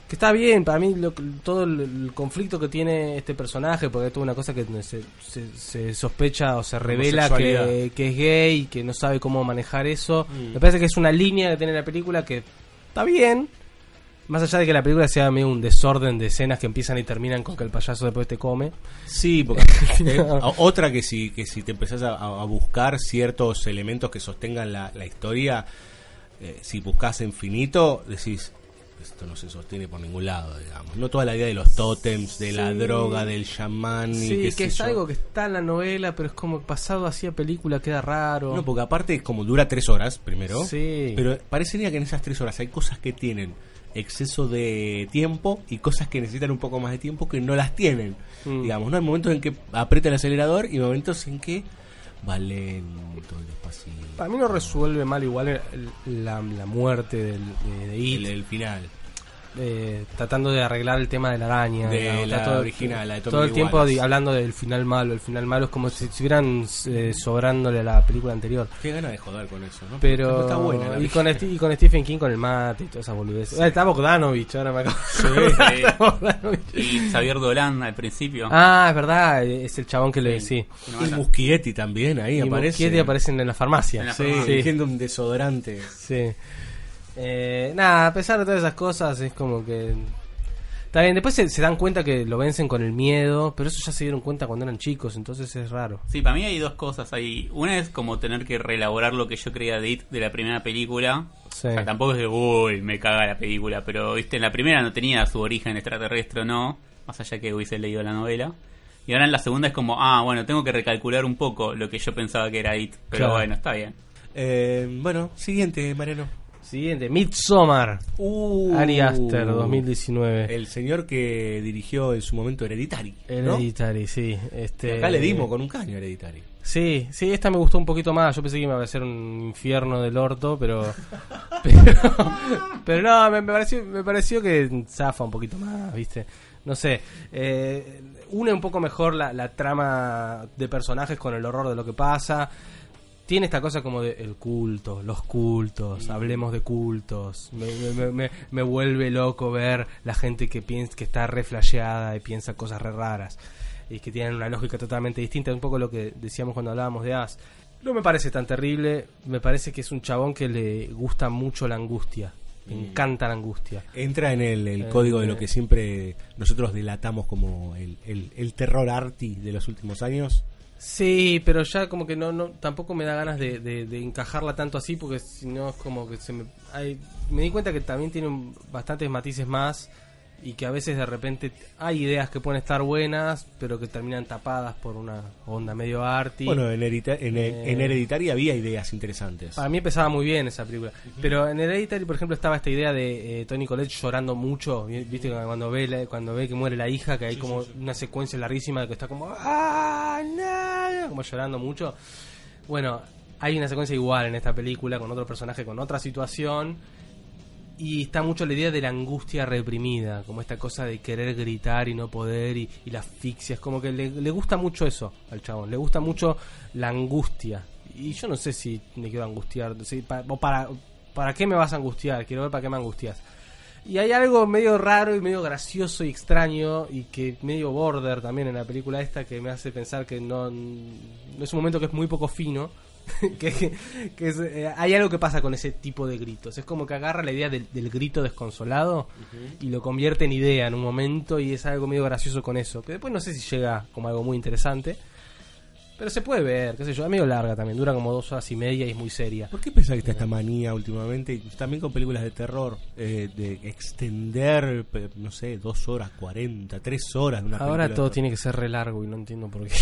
G: Que está bien, para mí lo- todo el, el conflicto que tiene este personaje, porque es toda una cosa que se, se- se sospecha o se revela que, que es gay y que no sabe cómo manejar eso.
F: Mm.
G: Me parece que es una línea que tiene la película que está bien. Más allá de que la película sea medio un desorden de escenas que empiezan y terminan con que el payaso después te come.
F: Sí, porque eh, otra que si, que si te empezás a, a buscar ciertos elementos que sostengan la, la historia, eh, si buscas infinito, decís, esto no se sostiene por ningún lado, digamos. No toda la idea de los tótems, de la droga, del chamán, y
G: Sí,
F: qué
G: que es
F: yo.
G: algo que está en la novela, pero es como pasado así a película, queda raro.
F: No, porque aparte como dura tres horas, primero.
G: Sí.
F: Pero parecería que en esas tres horas hay cosas que tienen exceso de tiempo y cosas que necesitan un poco más de tiempo que no las tienen.
G: Mm.
F: Digamos, ¿no? Hay momentos en que aprieta el acelerador y momentos en que va lento, despacito.
G: Para mí no resuelve mal igual el- el- la, la muerte del, de, de It.
F: El, el final.
G: Eh, tratando de arreglar el tema de la araña.
F: De
G: digamos,
F: la
G: está todo,
F: original, la de Tommy
G: todo el tiempo
F: Wallace.
G: hablando del final malo. El final malo es como si estuvieran eh, sobrándole a la película anterior.
F: Qué gana de joder con eso, ¿no?
G: Pero
F: está buena. la
G: y, con y con Stephen King con el mate y todas esas boludeces. Ah, está Bogdanovich, ahora me acabo
H: Sí.
G: Bogdanovich.
H: Y Xavier Dolan al principio.
G: Ah, es verdad, es el chabón que le sí.
F: Y Muschietti también ahí
G: Y
F: aparece.
G: Muschietti aparecen en la farmacia.
H: En la
F: Sí,
H: farmacia.
F: un desodorante.
G: Sí. Eh, nada, a pesar de todas esas cosas, es como que. Está bien, después se, se dan cuenta que lo vencen con el miedo, pero eso ya se dieron cuenta cuando eran chicos, entonces es raro.
H: Sí, para mí hay dos cosas ahí. Una es como tener que reelaborar lo que yo creía de It de la primera película.
G: Sí.
H: O sea, tampoco es de, uy, me caga la película, pero viste, en la primera no tenía su origen extraterrestre o no, más allá que hubiese leído la novela. Y ahora en la segunda es como, ah, bueno, tengo que recalcular un poco lo que yo pensaba que era It, pero
F: Claro.
H: bueno, está bien.
F: Eh, bueno, siguiente, Mariano.
G: Siguiente, Midsommar.
F: Uh,
G: Ari Aster, 2019.
F: El señor que dirigió en su momento Hereditary. ¿no?
G: Hereditary, sí. Este,
F: Acá le dimos con un caño Hereditary.
G: Sí, sí, esta me gustó un poquito más. Yo pensé que iba a ser un infierno del orto, pero. pero, pero no, me, me pareció, me pareció que zafa un poquito más, ¿viste? No sé. eh, une un poco mejor la, la trama de personajes con el horror de lo que pasa. Tiene esta cosa como de el culto, los cultos, hablemos de cultos. Me, me- me- me vuelve loco ver la gente que piensa que está re flasheada y piensa cosas re raras y que tienen una lógica totalmente distinta. Un poco lo que decíamos cuando hablábamos de As. No me parece tan terrible, me parece que es un chabón que le gusta mucho la angustia. Me
F: Mm.
G: encanta la angustia.
F: Entra en el, el
G: Eh,
F: código de lo
G: eh.
F: que siempre nosotros delatamos como el, el- el terror arty de los últimos años.
G: Sí, pero ya como que no, no tampoco me da ganas de, de- de encajarla tanto así porque si no es como que se me... hay- me di cuenta que también tiene bastantes matices más y que a veces de repente hay ideas que pueden estar buenas pero que terminan tapadas por una onda medio arty.
F: Bueno, en, en,
G: Eh,
F: en Hereditary había ideas interesantes.
G: Para mí empezaba muy bien esa película. Pero en Hereditary, por ejemplo, estaba esta idea de eh, Tony Collette llorando mucho. Vi- Viste cuando ve, la- cuando ve que muere la hija, que hay como una secuencia larguísima de que está como. ¡Ah, no! Como llorando mucho. Bueno, hay una secuencia igual en esta película con otro personaje, con otra situación. Y está mucho la idea de la angustia reprimida, como esta cosa de querer gritar y no poder y, y la asfixia. Es como que le, le gusta mucho eso al chabón, le gusta mucho la angustia. Y yo no sé si me quiero angustiar, si pa- o para, ¿para qué me vas a angustiar? Quiero ver para qué me angustias. Y hay algo medio raro y medio gracioso y extraño y que medio border también en la película esta que me hace pensar que no es un momento que es muy poco fino. que, que- que es, eh, hay algo que pasa con ese tipo de gritos. Es como que agarra la idea del, del grito desconsolado y lo convierte en idea en un momento y es algo medio gracioso con eso. Que después no sé si llega como algo muy interesante. Pero se puede ver, qué sé yo, es medio larga también, dura como dos horas y media y es muy seria.
F: ¿Por qué pensás que está esta manía últimamente? Y también con películas de terror, eh, de extender, no sé, dos horas, cuarenta, tres horas de una
G: Ahora todo tiene que ser re largo y no entiendo por qué.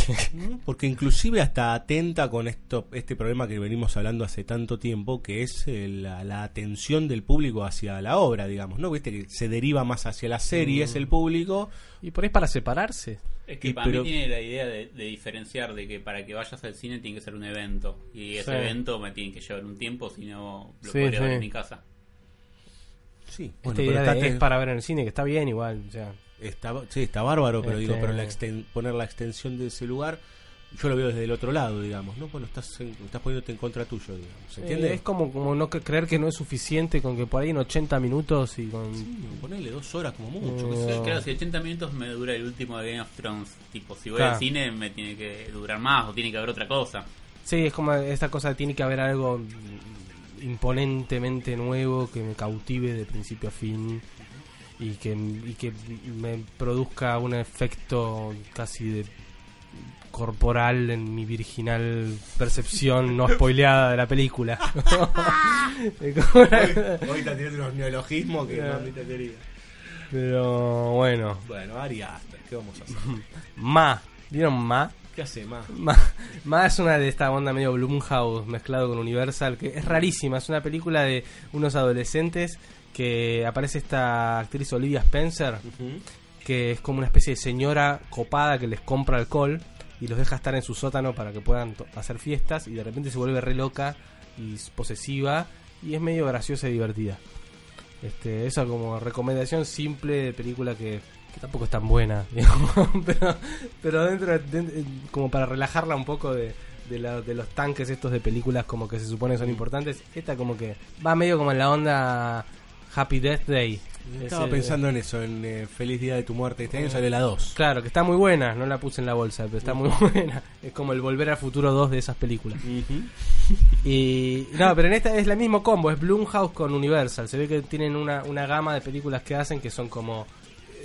F: Porque inclusive hasta atenta con esto este problema que venimos hablando hace tanto tiempo, que es eh, la, la atención del público hacia la obra, digamos, ¿no? Viste que se deriva más hacia las series
G: Mm.
F: el público.
G: Y por ahí es para separarse.
H: Es que
F: Y
H: para
F: pero-
H: mí tiene la idea de, de diferenciar de que para que vayas al cine tiene que ser un evento. Y ese
G: Sí.
H: evento me tiene que llevar un tiempo, si no lo
G: Sí,
H: podría ver en mi casa.
F: Sí,
G: Esta
F: bueno,
G: idea de-
F: está-
G: es para ver en el cine, que está bien igual. O sea,
F: Está, sí, está bárbaro, pero digo,
G: Este-
F: pero la exten- poner la extensión de ese lugar, yo lo veo desde el otro lado, digamos, ¿no? Bueno, estás, en- estás poniéndote en contra tuyo, digamos, ¿se entiende?
G: Eh, es como, como no cre- creer que no es suficiente con que por ahí en 80 minutos y con...
F: Ponele dos horas como mucho. Yo.
H: Claro, si 80 minutos me dura el último de Game of Thrones, tipo, si voy
G: Claro.
H: al cine me tiene que durar más o tiene que haber otra cosa.
G: Sí, es como esta cosa, tiene que haber algo imponentemente nuevo que me cautive de principio a fin y que, y que me produzca un efecto casi de corporal en mi virginal percepción no spoileada de la película.
F: Hoy, hoy te tienes unos neologismos que
G: Claro.
F: no te quería.
G: Pero bueno.
F: Bueno, Ari Aster, ¿qué vamos a hacer?
G: Ma. ¿Vieron Ma?
F: ¿Qué hace más?
G: Ma, Ma es una de esta onda medio Blumhouse mezclado con Universal, que es rarísima. Es una película de unos adolescentes que aparece esta actriz Olivia Spencer, que es como una especie de señora copada que les compra alcohol y los deja estar en su sótano para que puedan hacer fiestas y de repente se vuelve re loca y posesiva y es medio graciosa y divertida. Este, esa como recomendación simple de película que, que tampoco es tan buena, digamos, pero, pero dentro, de- de- como para relajarla un poco de, de, la- de los tanques estos de películas como que se supone son importantes, esta como que va medio como en la onda Happy Death Day.
F: Estaba
G: Ese-
F: pensando en eso, en eh, Feliz Día de tu Muerte. Este año sale la 2.
G: Claro, que está muy buena, no la puse en la bolsa, pero está muy buena. Es como el Volver al Futuro 2 de esas películas. Y no, pero en esta es el mismo combo, es Blumhouse con Universal. Se ve que tienen una, una gama de películas que hacen que son como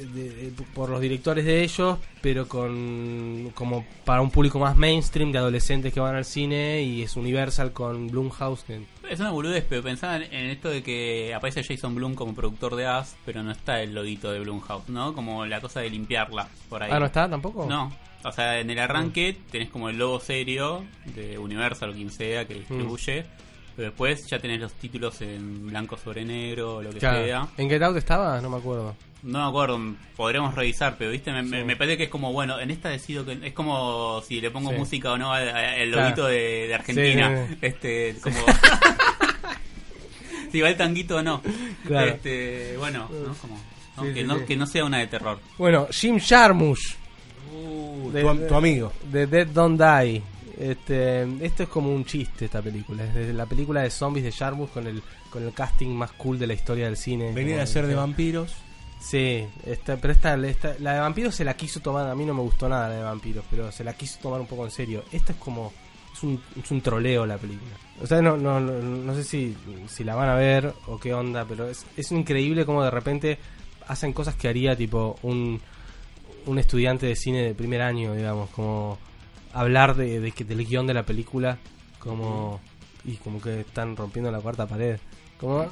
G: de- de- por los directores de ellos, pero con como para un público más mainstream de adolescentes que van al cine y es Universal con Blumhouse que
H: Es una boludez, pero pensaba en, esto de que aparece Jason Blum como productor de As, pero no está el loguito de Blumhouse, ¿no? Como la cosa de limpiarla por ahí.
G: Ah, ¿no está tampoco?
H: No. O sea, en el arranque tenés como el logo serio de Universal o quien sea que distribuye, pero después ya tenés los títulos en blanco sobre negro lo que
G: Claro.
H: sea.
G: ¿En Get Out estaba? No me acuerdo.
H: No me acuerdo, podremos revisar, pero viste, me, me-
G: Sí.
H: me parece que es como, bueno, en esta decido que es como si le pongo
G: Sí.
H: música o no al al-
G: Claro.
H: de, de Argentina.
G: Sí, sí, sí.
H: Este, como. si va el tanguito o no.
G: Claro.
H: Este, bueno, ¿no? Como, ¿no?
G: Sí,
H: que,
G: sí,
H: no,
G: sí.
H: que no sea una de terror.
G: Bueno, Jim Jarmusch. De-
F: tu, tu amigo.
G: De Dead Don't Die. Este, esto es como un chiste esta película. Es de la película de zombies de Jarmusch con el, con el casting más cool de la historia del cine.
F: Venía a ser de vampiros.
G: Sí, esta, pero esta, la de vampiros se la quiso tomar, a mí no me gustó nada la de vampiros, pero se la quiso tomar un poco en serio. Esta es como, es un, es un troleo la película. O sea, no, no, no, no sé si, si la van a ver o qué onda, pero es, es increíble como de repente hacen cosas que haría tipo un, un estudiante de cine de primer año, digamos, como hablar de, de que del guion de la película, como y como que están rompiendo la cuarta pared. Como,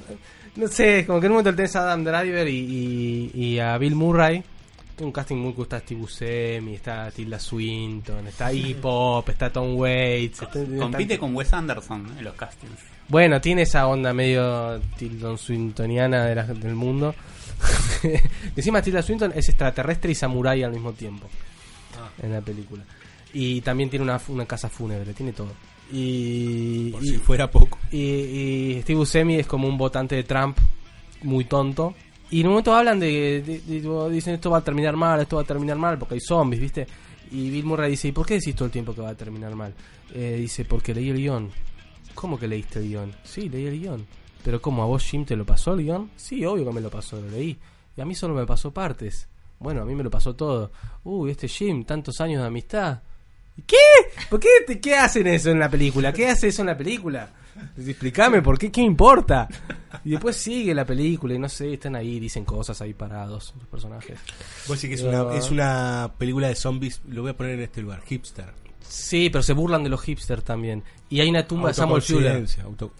G: no sé, como que en un momento tenés a Adam Driver y, y, y a Bill Murray. Tiene un casting muy cool, está Steve Buscemi, está Tilda Swinton, está Iggy Pop, está Tom Waits. está-
H: Compite
G: está-
H: con Wes Anderson en los castings.
G: Bueno, tiene esa onda medio Tilda Swintoniana de la- del mundo. Encima Tilda Swinton es extraterrestre y samurái al mismo tiempo en la película. Y también tiene una, una casa fúnebre, tiene todo. Y,
F: Por
G: y-
F: si fuera poco.
G: y, y Steve Buscemi es como un votante de Trump muy tonto. Y en un momento hablan de, de- dicen esto va a terminar mal, esto va a terminar mal porque hay zombies, ¿viste? Y Bill Murray dice, ¿y por qué decís todo el tiempo que va a terminar mal? Eh, dice, porque leí el guion. ¿Cómo que leíste el guion? Sí, leí el guion. Pero ¿cómo? ¿A vos Jim te lo pasó el guion? Sí, obvio que me lo pasó, lo leí. Y a mí solo me pasó partes. Bueno, a mí me lo pasó todo. Uy, este Jim, tantos años de amistad. ¿Qué? ¿Por qué, te- qué hacen eso en la película? ¿Qué hace eso en la película? Explícame, ¿por qué? ¿Qué importa? Y después sigue la película y no sé, están ahí, dicen cosas ahí parados los personajes.
F: Vos decís que es una, es una película de zombies, lo voy a poner en este lugar, hipster.
G: Sí, pero se burlan de los hipsters también. Y hay una tumba de Samuel Fuller.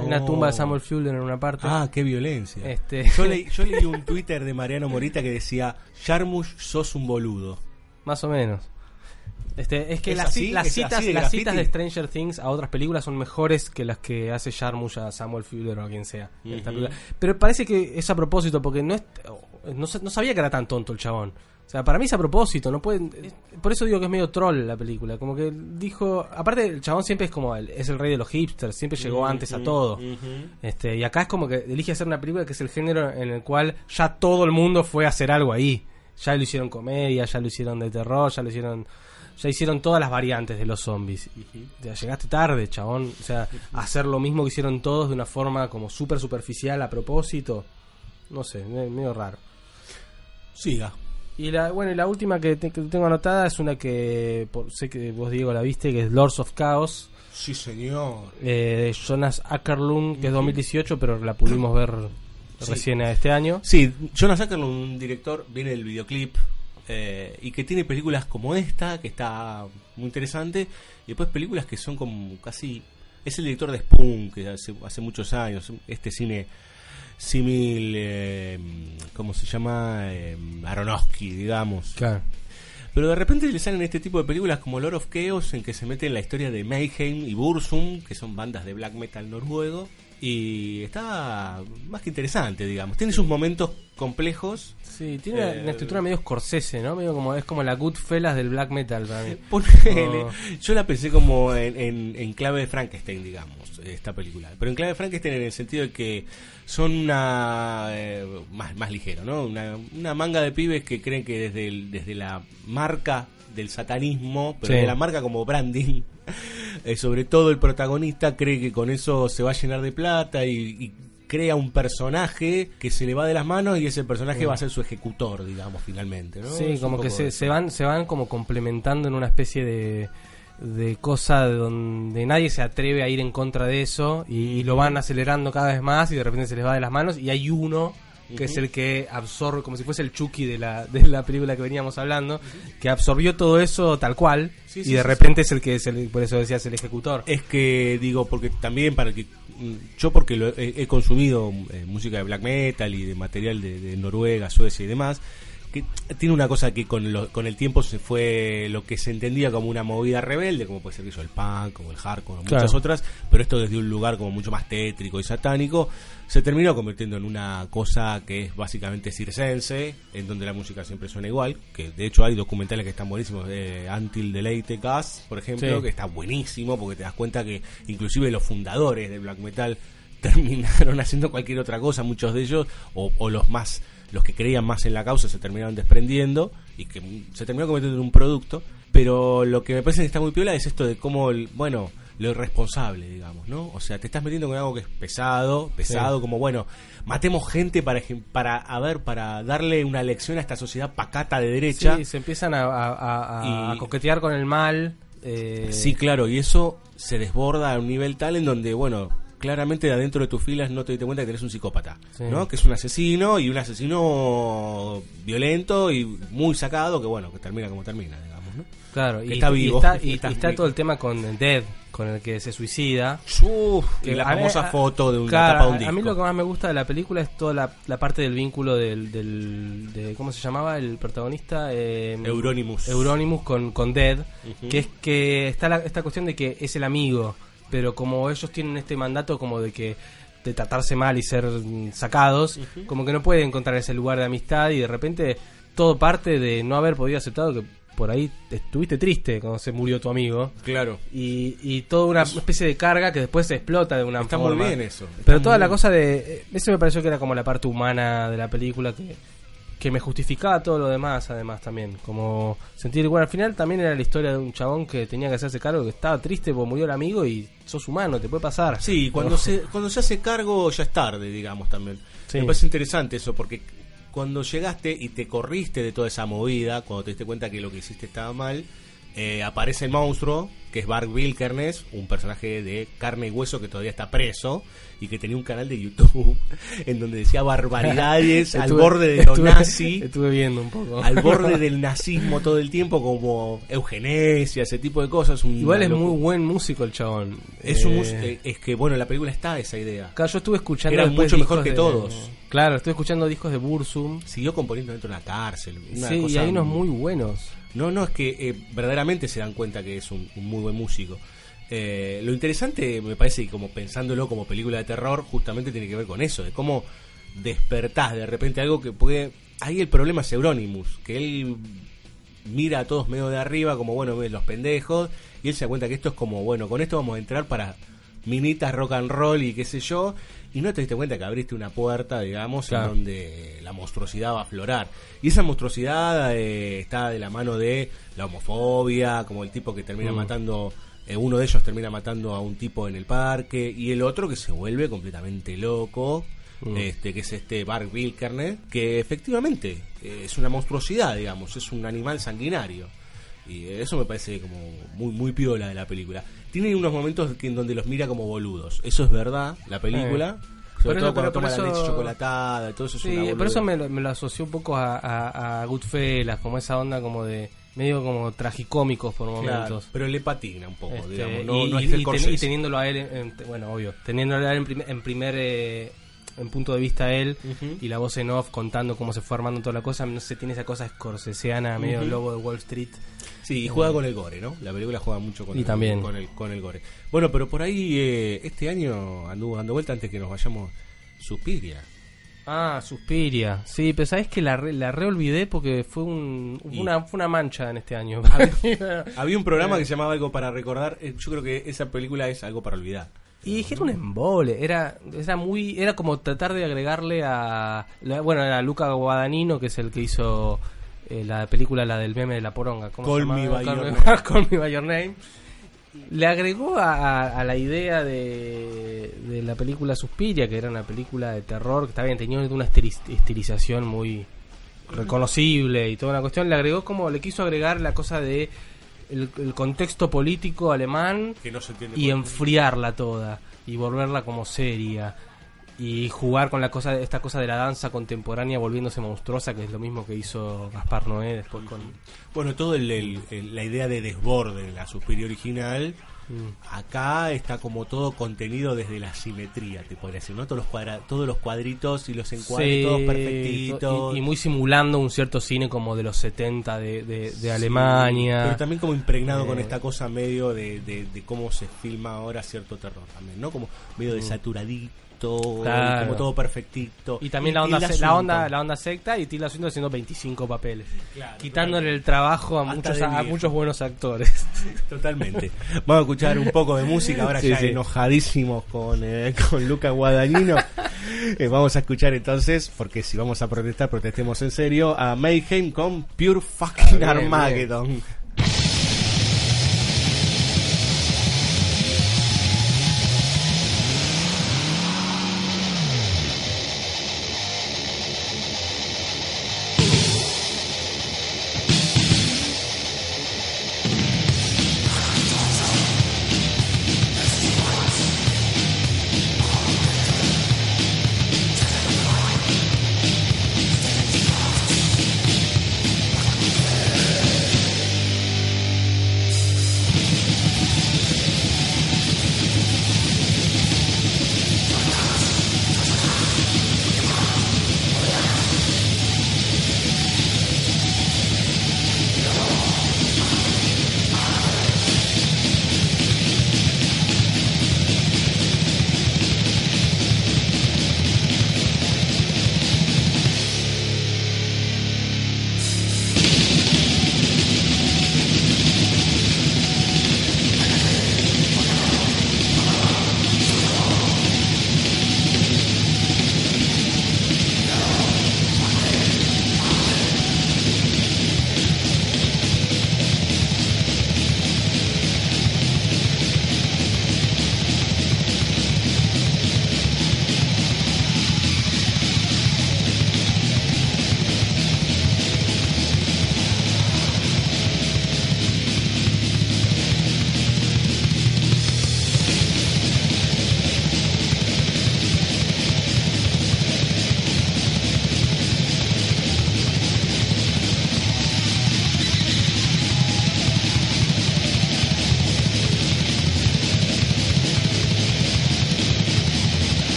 G: Hay una tumba de Samuel Fuller en una parte.
F: Ah, qué violencia.
G: Este-
F: Yo, leí, yo leí un Twitter de Mariano Morita que decía, Jarmusch, sos un boludo.
G: Más o menos. Este, es que
F: ¿Es
G: las,
F: así?
G: las
F: ¿Es
G: citas,
F: así de
G: las citas de Stranger Things a otras películas son mejores que las que hace Jarmusch a Samuel Fuller o a quien sea. Pero parece que es a propósito, porque no, es, no, sa- no sabía que era tan tonto el chabón. sea, para mí es a propósito, no pueden... Por eso digo que es medio troll la película. Como que dijo... Aparte, el chabón siempre es como... el- es el rey de los hipsters, siempre llegó antes a todo. este Y acá es como que elige hacer una película que es el género en el cual ya todo el mundo fue a hacer algo ahí. Ya lo hicieron comedia, ya lo hicieron de terror, ya lo hicieron... Ya hicieron todas las variantes de los zombies. Ya llegaste tarde, chabón. O sea, hacer lo mismo que hicieron todos de una forma como súper superficial a propósito. No sé, me- medio raro.
F: Siga.
G: Y la, bueno, y la última que, te- que tengo anotada es una que por- sé que vos, Diego, la viste, que es Lords of Chaos.
F: Sí, señor.
G: eh, de Jonas Ackerlund, que es 2018, pero la pudimos ver
F: Sí.
G: recién este año.
F: Sí, Jonas Ackerlund, un director, viene del videoclip eh, y que tiene películas como esta, que está muy interesante, y después películas que son como casi... Es el director de Spoon, que hace, hace muchos años, este cine símil, eh, ¿cómo se llama? Eh, Aronofsky, digamos.
G: Claro.
F: Pero de repente le salen este tipo de películas como Lord of Chaos, en que se mete en la historia de Mayhem y Bursum, que son bandas de black metal noruego. Y está más que interesante, digamos. Tiene sus momentos complejos.
G: Sí, tiene una-
F: Eh,
G: una estructura medio Scorsese, ¿no? Medio como, es como la Goodfellas del black metal para mí.
F: Ponele.
G: Oh.
F: Yo la pensé como en, en- en clave de Frankenstein, digamos, esta película. Pero en clave de Frankenstein en el sentido de que son una. eh, más, más ligero, ¿no? Una, una manga de pibes que creen que desde, el- desde la marca del satanismo, pero
G: Sí.
F: de la marca como branding, eh, sobre todo el protagonista cree que con eso se va a llenar de plata y. y crea un personaje que se le va de las manos y ese personaje
G: Sí.
F: va a ser su ejecutor, digamos, finalmente, ¿no?
G: Sí,
F: Es
G: como que se van se van como complementando en una especie de, de cosa donde nadie se atreve a ir en contra de eso y, y lo van acelerando cada vez más y de repente se les va de las manos y hay uno que es el que absorbe, como si fuese el Chucky de la, de la película que veníamos hablando, que absorbió todo eso tal cual
F: Sí,
G: y
F: sí,
G: de
F: sí,
G: repente es el que, es el, por eso decías, el ejecutor.
F: Es que digo, porque también para que mm, yo porque lo he, he consumido eh, música de black metal y de material de, de Noruega, Suecia y demás, que tiene una cosa que con, lo- con el tiempo se fue lo que se entendía como una movida rebelde, como puede ser eso el punk, como el hardcore, o muchas
G: Claro.
F: otras, pero esto desde un lugar como mucho más tétrico y satánico, se terminó convirtiendo en una cosa que es básicamente circense, en donde la música siempre suena igual, que de hecho hay documentales que están buenísimos, de Until the Late Gas, por ejemplo,
G: Sí.
F: que está buenísimo porque te das cuenta que inclusive los fundadores del black metal terminaron haciendo cualquier otra cosa, muchos de ellos, o, o los más, los que creían más en la causa se terminaron desprendiendo y que se terminó convirtiendo en un producto. Pero lo que me parece que está muy piola es esto de cómo, el- bueno, lo irresponsable, digamos, ¿no? O sea, te estás metiendo con algo que es pesado, pesado,
G: Sí.
F: como, bueno, matemos gente para, para, a ver, para darle una lección a esta sociedad pacata de derecha.
G: Sí, se empiezan a, a- a- a
F: Y-
G: coquetear con el mal. eh,
F: Sí, claro, y eso se desborda a un nivel tal en donde, bueno, claramente de adentro de tus filas no te diste cuenta que tenés un psicópata,
G: Sí.
F: ¿no? Que es un asesino y un asesino violento y muy sacado que, bueno, que termina como termina, digamos, ¿no?
G: Claro,
F: Que
G: y
F: está
G: y
F: vivo.
G: está, y- y
F: Está
G: todo el tema con Dead, con el que se suicida.
F: y la
G: mí-
F: famosa
G: a-
F: foto de una
G: claro,
F: tapa de un
G: a- A mí
F: disco.
G: lo que más me gusta de la película es toda la, la parte del vínculo del, del de, ¿cómo se llamaba el protagonista? Eh,
F: Euronymous.
G: Euronymous con, con Dead, que es que está la- esta cuestión de que es el amigo, pero como ellos tienen este mandato como de que de tratarse mal y ser sacados, como que no pueden encontrar ese lugar de amistad y de repente todo parte de no haber podido aceptado que por ahí estuviste triste cuando se murió tu amigo.
F: Claro.
G: Y, y toda una especie de carga que después se explota de una
F: Está
G: forma.
F: muy bien eso. Está
G: Pero toda la
F: bien.
G: cosa de. eh, Eso me pareció que era como la parte humana de la película que, que me justificaba todo lo demás, además también. Como sentir. Bueno, al final también era la historia de un chabón que tenía que hacerse cargo, que estaba triste porque murió el amigo y sos humano, te puede pasar.
F: Sí, cuando se cuando se hace cargo ya es tarde, digamos también.
G: Sí.
F: Me parece interesante eso porque cuando llegaste y te corriste de toda esa movida, cuando te diste cuenta que lo que hiciste estaba mal, eh, aparece el monstruo, que es Bart Wilkernes, un personaje de carne y hueso que todavía está preso y que tenía un canal de YouTube en donde decía barbaridades al borde de lo
G: estuve-
F: nazi.
G: Estuve viendo un poco.
F: Al borde del nazismo todo el tiempo, como eugenesia, ese tipo de cosas.
G: Igual es muy buen músico el chabón.
F: Es, un
G: Eh,
F: eh, es que, bueno, en la película está esa idea.
G: Claro, yo estuve escuchando.
F: Era mucho mejor que
G: de-
F: todos.
G: Claro, estuve escuchando discos de Bursum.
F: Siguió componiendo dentro de la cárcel. una
G: Sí, y hay unos muy buenos.
F: No, no, es que eh, verdaderamente se dan cuenta que es un, muy buen músico. Eh, lo interesante, me parece, y como pensándolo como película de terror, justamente tiene que ver con eso, de cómo despertás de repente algo que puede... ahí el problema es Euronymous, que él mira a todos medio de arriba, como bueno, ves los pendejos, y él se da cuenta que esto es como, bueno, con esto vamos a entrar para minitas rock and roll y qué sé yo, y no te diste cuenta que abriste una puerta, digamos,
G: Claro.
F: en donde la monstruosidad va a aflorar. Y esa monstruosidad eh, está de la mano de la homofobia, como el tipo que termina
G: Mm.
F: matando, eh, uno de ellos termina matando a un tipo en el parque, y el otro que se vuelve completamente loco,
G: Mm.
F: este que es este Bart Wilkerner, que efectivamente eh, es una monstruosidad, digamos, es un animal sanguinario. Y eso me parece como muy muy piola de la película. Tiene unos momentos que- en donde los mira como boludos. Eso es verdad, la película. Sobre
G: Pero
F: todo
G: eso-
F: cuando toma la leche chocolatada y todo eso es
G: Sí,
F: una
G: por eso me, lo- me lo asoció un poco a, a, a Goodfellas, como esa onda como de medio como tragicómicos por
F: Claro,
G: momentos.
F: pero le patina un poco,
G: Este,
F: digamos. No,
G: y,
F: no
G: y-
F: es el
G: y ten-
F: Scorsese.
G: y teniéndolo a él, en, en- bueno, obvio, teniéndolo a él en, prim- en primer eh, en punto de vista él
F: Ujú.
G: y la voz en off contando cómo se fue armando toda la cosa, no sé, tiene esa cosa scorsesiana, medio
F: Ujú.
G: lobo de Wall Street.
F: Sí, y
G: Eh,
F: juega con el gore, ¿no? La película juega mucho con,
G: Y
F: el,
G: también.
F: con, el, con el gore. Bueno, pero por ahí eh, este año anduvo dando vuelta antes que nos vayamos Suspiria.
G: Ah, Suspiria. Sí, pero sabes que la, re- la reolvidé porque fue, un, fue una, fue una mancha en este año.
F: Había un programa que se llamaba Algo para recordar. Eh, Yo creo que esa película es algo para olvidar.
G: Y era un embole, era, era muy, era como tratar de agregarle a, bueno, a Luca Guadagnino, que es el que hizo eh, la película, la del meme de la poronga, ¿cómo
F: Call
G: se llama?
F: Me By
G: Call
F: Your
G: Me-
F: Name.
G: Call Me By Your Name. Le agregó a, a- la idea de, de la película Suspiria, que era una película de terror, que está bien, tenía una estili- estilización muy reconocible y toda una cuestión, le agregó como, le quiso agregar la cosa de el, el contexto político alemán
F: Que no se entiende
G: y enfriarla toda y volverla como seria y jugar con la cosa esta cosa de la danza contemporánea volviéndose monstruosa que es lo mismo que hizo Gaspar Noé después con
F: Bueno, todo el- el- el- la idea de desborde de la Suspiria original.
G: Mm.
F: Acá está como todo contenido desde la simetría, te podría decir, ¿no? Todos los, cuadra- todos los cuadritos y los encuadres,
G: Sí,
F: todos perfectitos.
G: y, y muy simulando un cierto cine como de los 70 de, de, de Alemania
F: Pero también como impregnado
G: Eh,
F: con esta cosa medio de cómo se filma ahora cierto terror también, ¿no? Como medio
G: Mm.
F: desaturadito,
G: Claro.
F: como todo perfectito.
G: y también la onda la onda la onda secta y Tilda Swinton haciendo 25 papeles
F: Claro,
G: quitándole el trabajo a
F: Hasta
G: muchos a, muchos buenos actores
F: Totalmente. Vamos a escuchar un poco de música ahora
G: Sí,
F: ya
G: sí.
F: enojadísimos con, eh, con Luca Guadagnino. Eh, vamos a escuchar entonces, porque si vamos a protestar, protestemos en serio, a Mayhem con Pure Fucking
G: Ah,
F: Armageddon.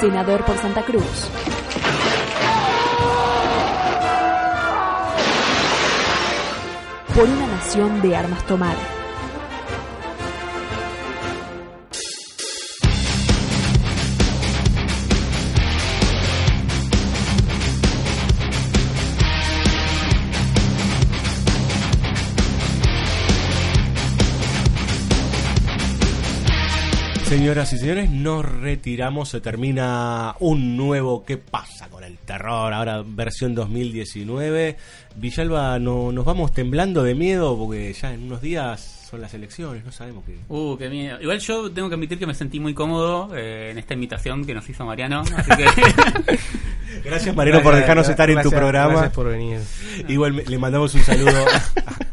A: senador por Santa Cruz. Por una nación de armas tomar.
F: Señoras y señores, nos retiramos, se termina un nuevo ¿Qué pasa con el terror? Ahora versión 2019. Villalba, no, nos vamos temblando de miedo porque ya en unos días son las elecciones, no sabemos qué.
H: Uh, qué miedo. Igual yo tengo que admitir que me sentí muy cómodo eh, en esta invitación que nos hizo Mariano. Así que...
F: Gracias Mariano por dejarnos estar en tu
G: Gracias-
F: programa.
G: gracias por venir.
F: Igual me- le mandamos un saludo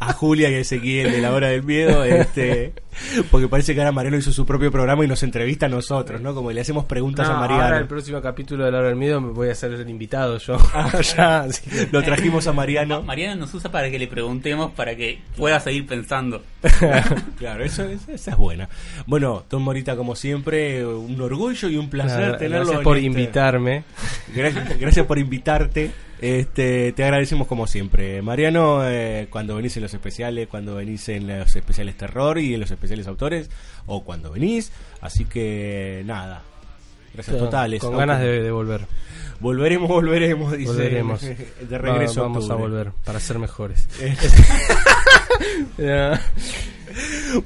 F: a, a Julia y a Ezequiel de la hora del miedo, este, porque parece que ahora Mariano hizo su propio programa y nos entrevista a nosotros, ¿no? Como le hacemos preguntas
G: No,
F: a Mariano.
G: ahora el próximo capítulo de La Hora del Miedo me voy a hacer el invitado yo.
F: Ah,
G: ya, que-
F: Lo trajimos a Mariano.
H: Mariano nos usa para que le preguntemos para que pueda seguir pensando.
F: claro, eso, eso- esa es buena. Bueno, Tom Morita, como siempre, un orgullo y un placer
G: Nada,
F: tenerlo.
G: gracias por
F: este-
G: invitarme.
F: Gracias, gracias por invitarte. Este, te agradecemos como siempre. Mariano, eh, cuando venís en los especiales, cuando venís en los especiales terror y en los especiales autores, o cuando venís. Así que nada. Gracias
G: Con-
F: totales.
G: Con
F: Aunque-
G: ganas de, de volver.
F: Volveremos, volveremos, dice.
G: Volveremos.
F: De regreso
G: Va- vamos a volver para ser mejores.
F: Eh.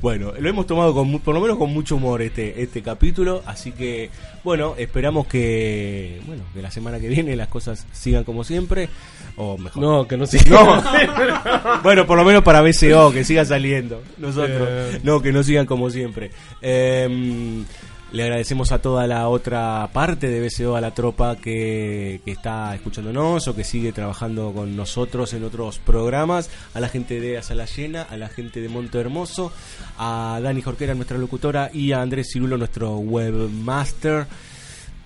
F: Bueno, lo hemos tomado con, por lo menos con mucho humor este este capítulo, así que bueno, esperamos que bueno, que la semana que viene las cosas sigan como siempre o mejor.
G: No, que no sigan.
F: No. bueno, por lo menos para BCO que siga saliendo. Nosotros,
G: Eh.
F: no que no sigan como siempre. Em, le agradecemos a toda la otra parte de BCO, a la tropa que, está escuchándonos o que sigue trabajando con nosotros en otros programas, a la gente de A Sala Llena, a la gente de Monte Hermoso, a Dani Jorquera, nuestra locutora, y a Andrés Cirulo, nuestro webmaster.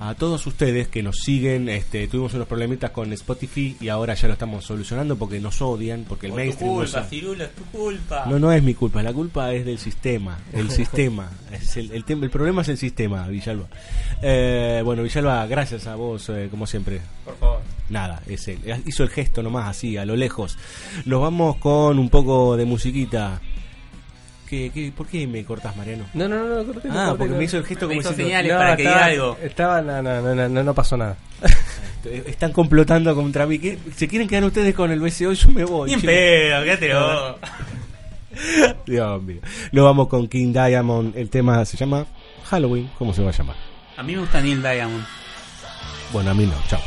F: A todos ustedes que nos siguen, este, tuvimos unos problemitas con Spotify y ahora ya lo estamos solucionando porque nos odian, porque el
H: Por tu
F: mainstream nos
H: culpa. Cirulo, es tu culpa.
F: No, no es mi culpa, la culpa es del sistema. El sistema. Es el, el, el problema es el sistema, Villalba. Eh, bueno, Villalba, gracias a vos, eh, como siempre.
H: Por favor.
F: Nada, es él. Hizo el gesto nomás así, a lo lejos. Nos vamos con un poco de musiquita. ¿Qué, qué, por qué me cortás, Mariano?
G: No, no, no, no, corté,
F: Ah,
G: corté,
F: porque me hizo el gesto
H: Me
F: como
H: hizo
F: diciendo-
H: señales para que diga algo.
G: Estaba, no, no, no, no, no, no pasó nada.
F: Están complotando contra mí. ¿Qué- ¿Se quieren quedar ustedes con el BCO? Yo me voy.
H: Ni en
F: che.
H: pedo, quédate vos.
F: Dios mío. Nos vamos con King Diamond. El tema se llama Halloween. ¿Cómo se va a llamar?
H: A mí me gusta Neil Diamond.
F: Bueno, a mí no. Chao.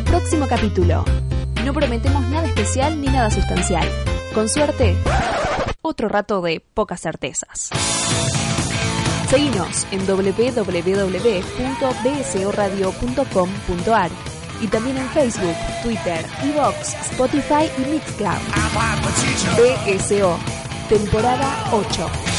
A: El próximo capítulo. No prometemos nada especial ni nada sustancial. Con suerte, otro rato de pocas certezas. Seguinos en www.bsoradio.com.ar y también en Facebook, Twitter, Evox, Spotify y Mixcloud. BSO, temporada 8.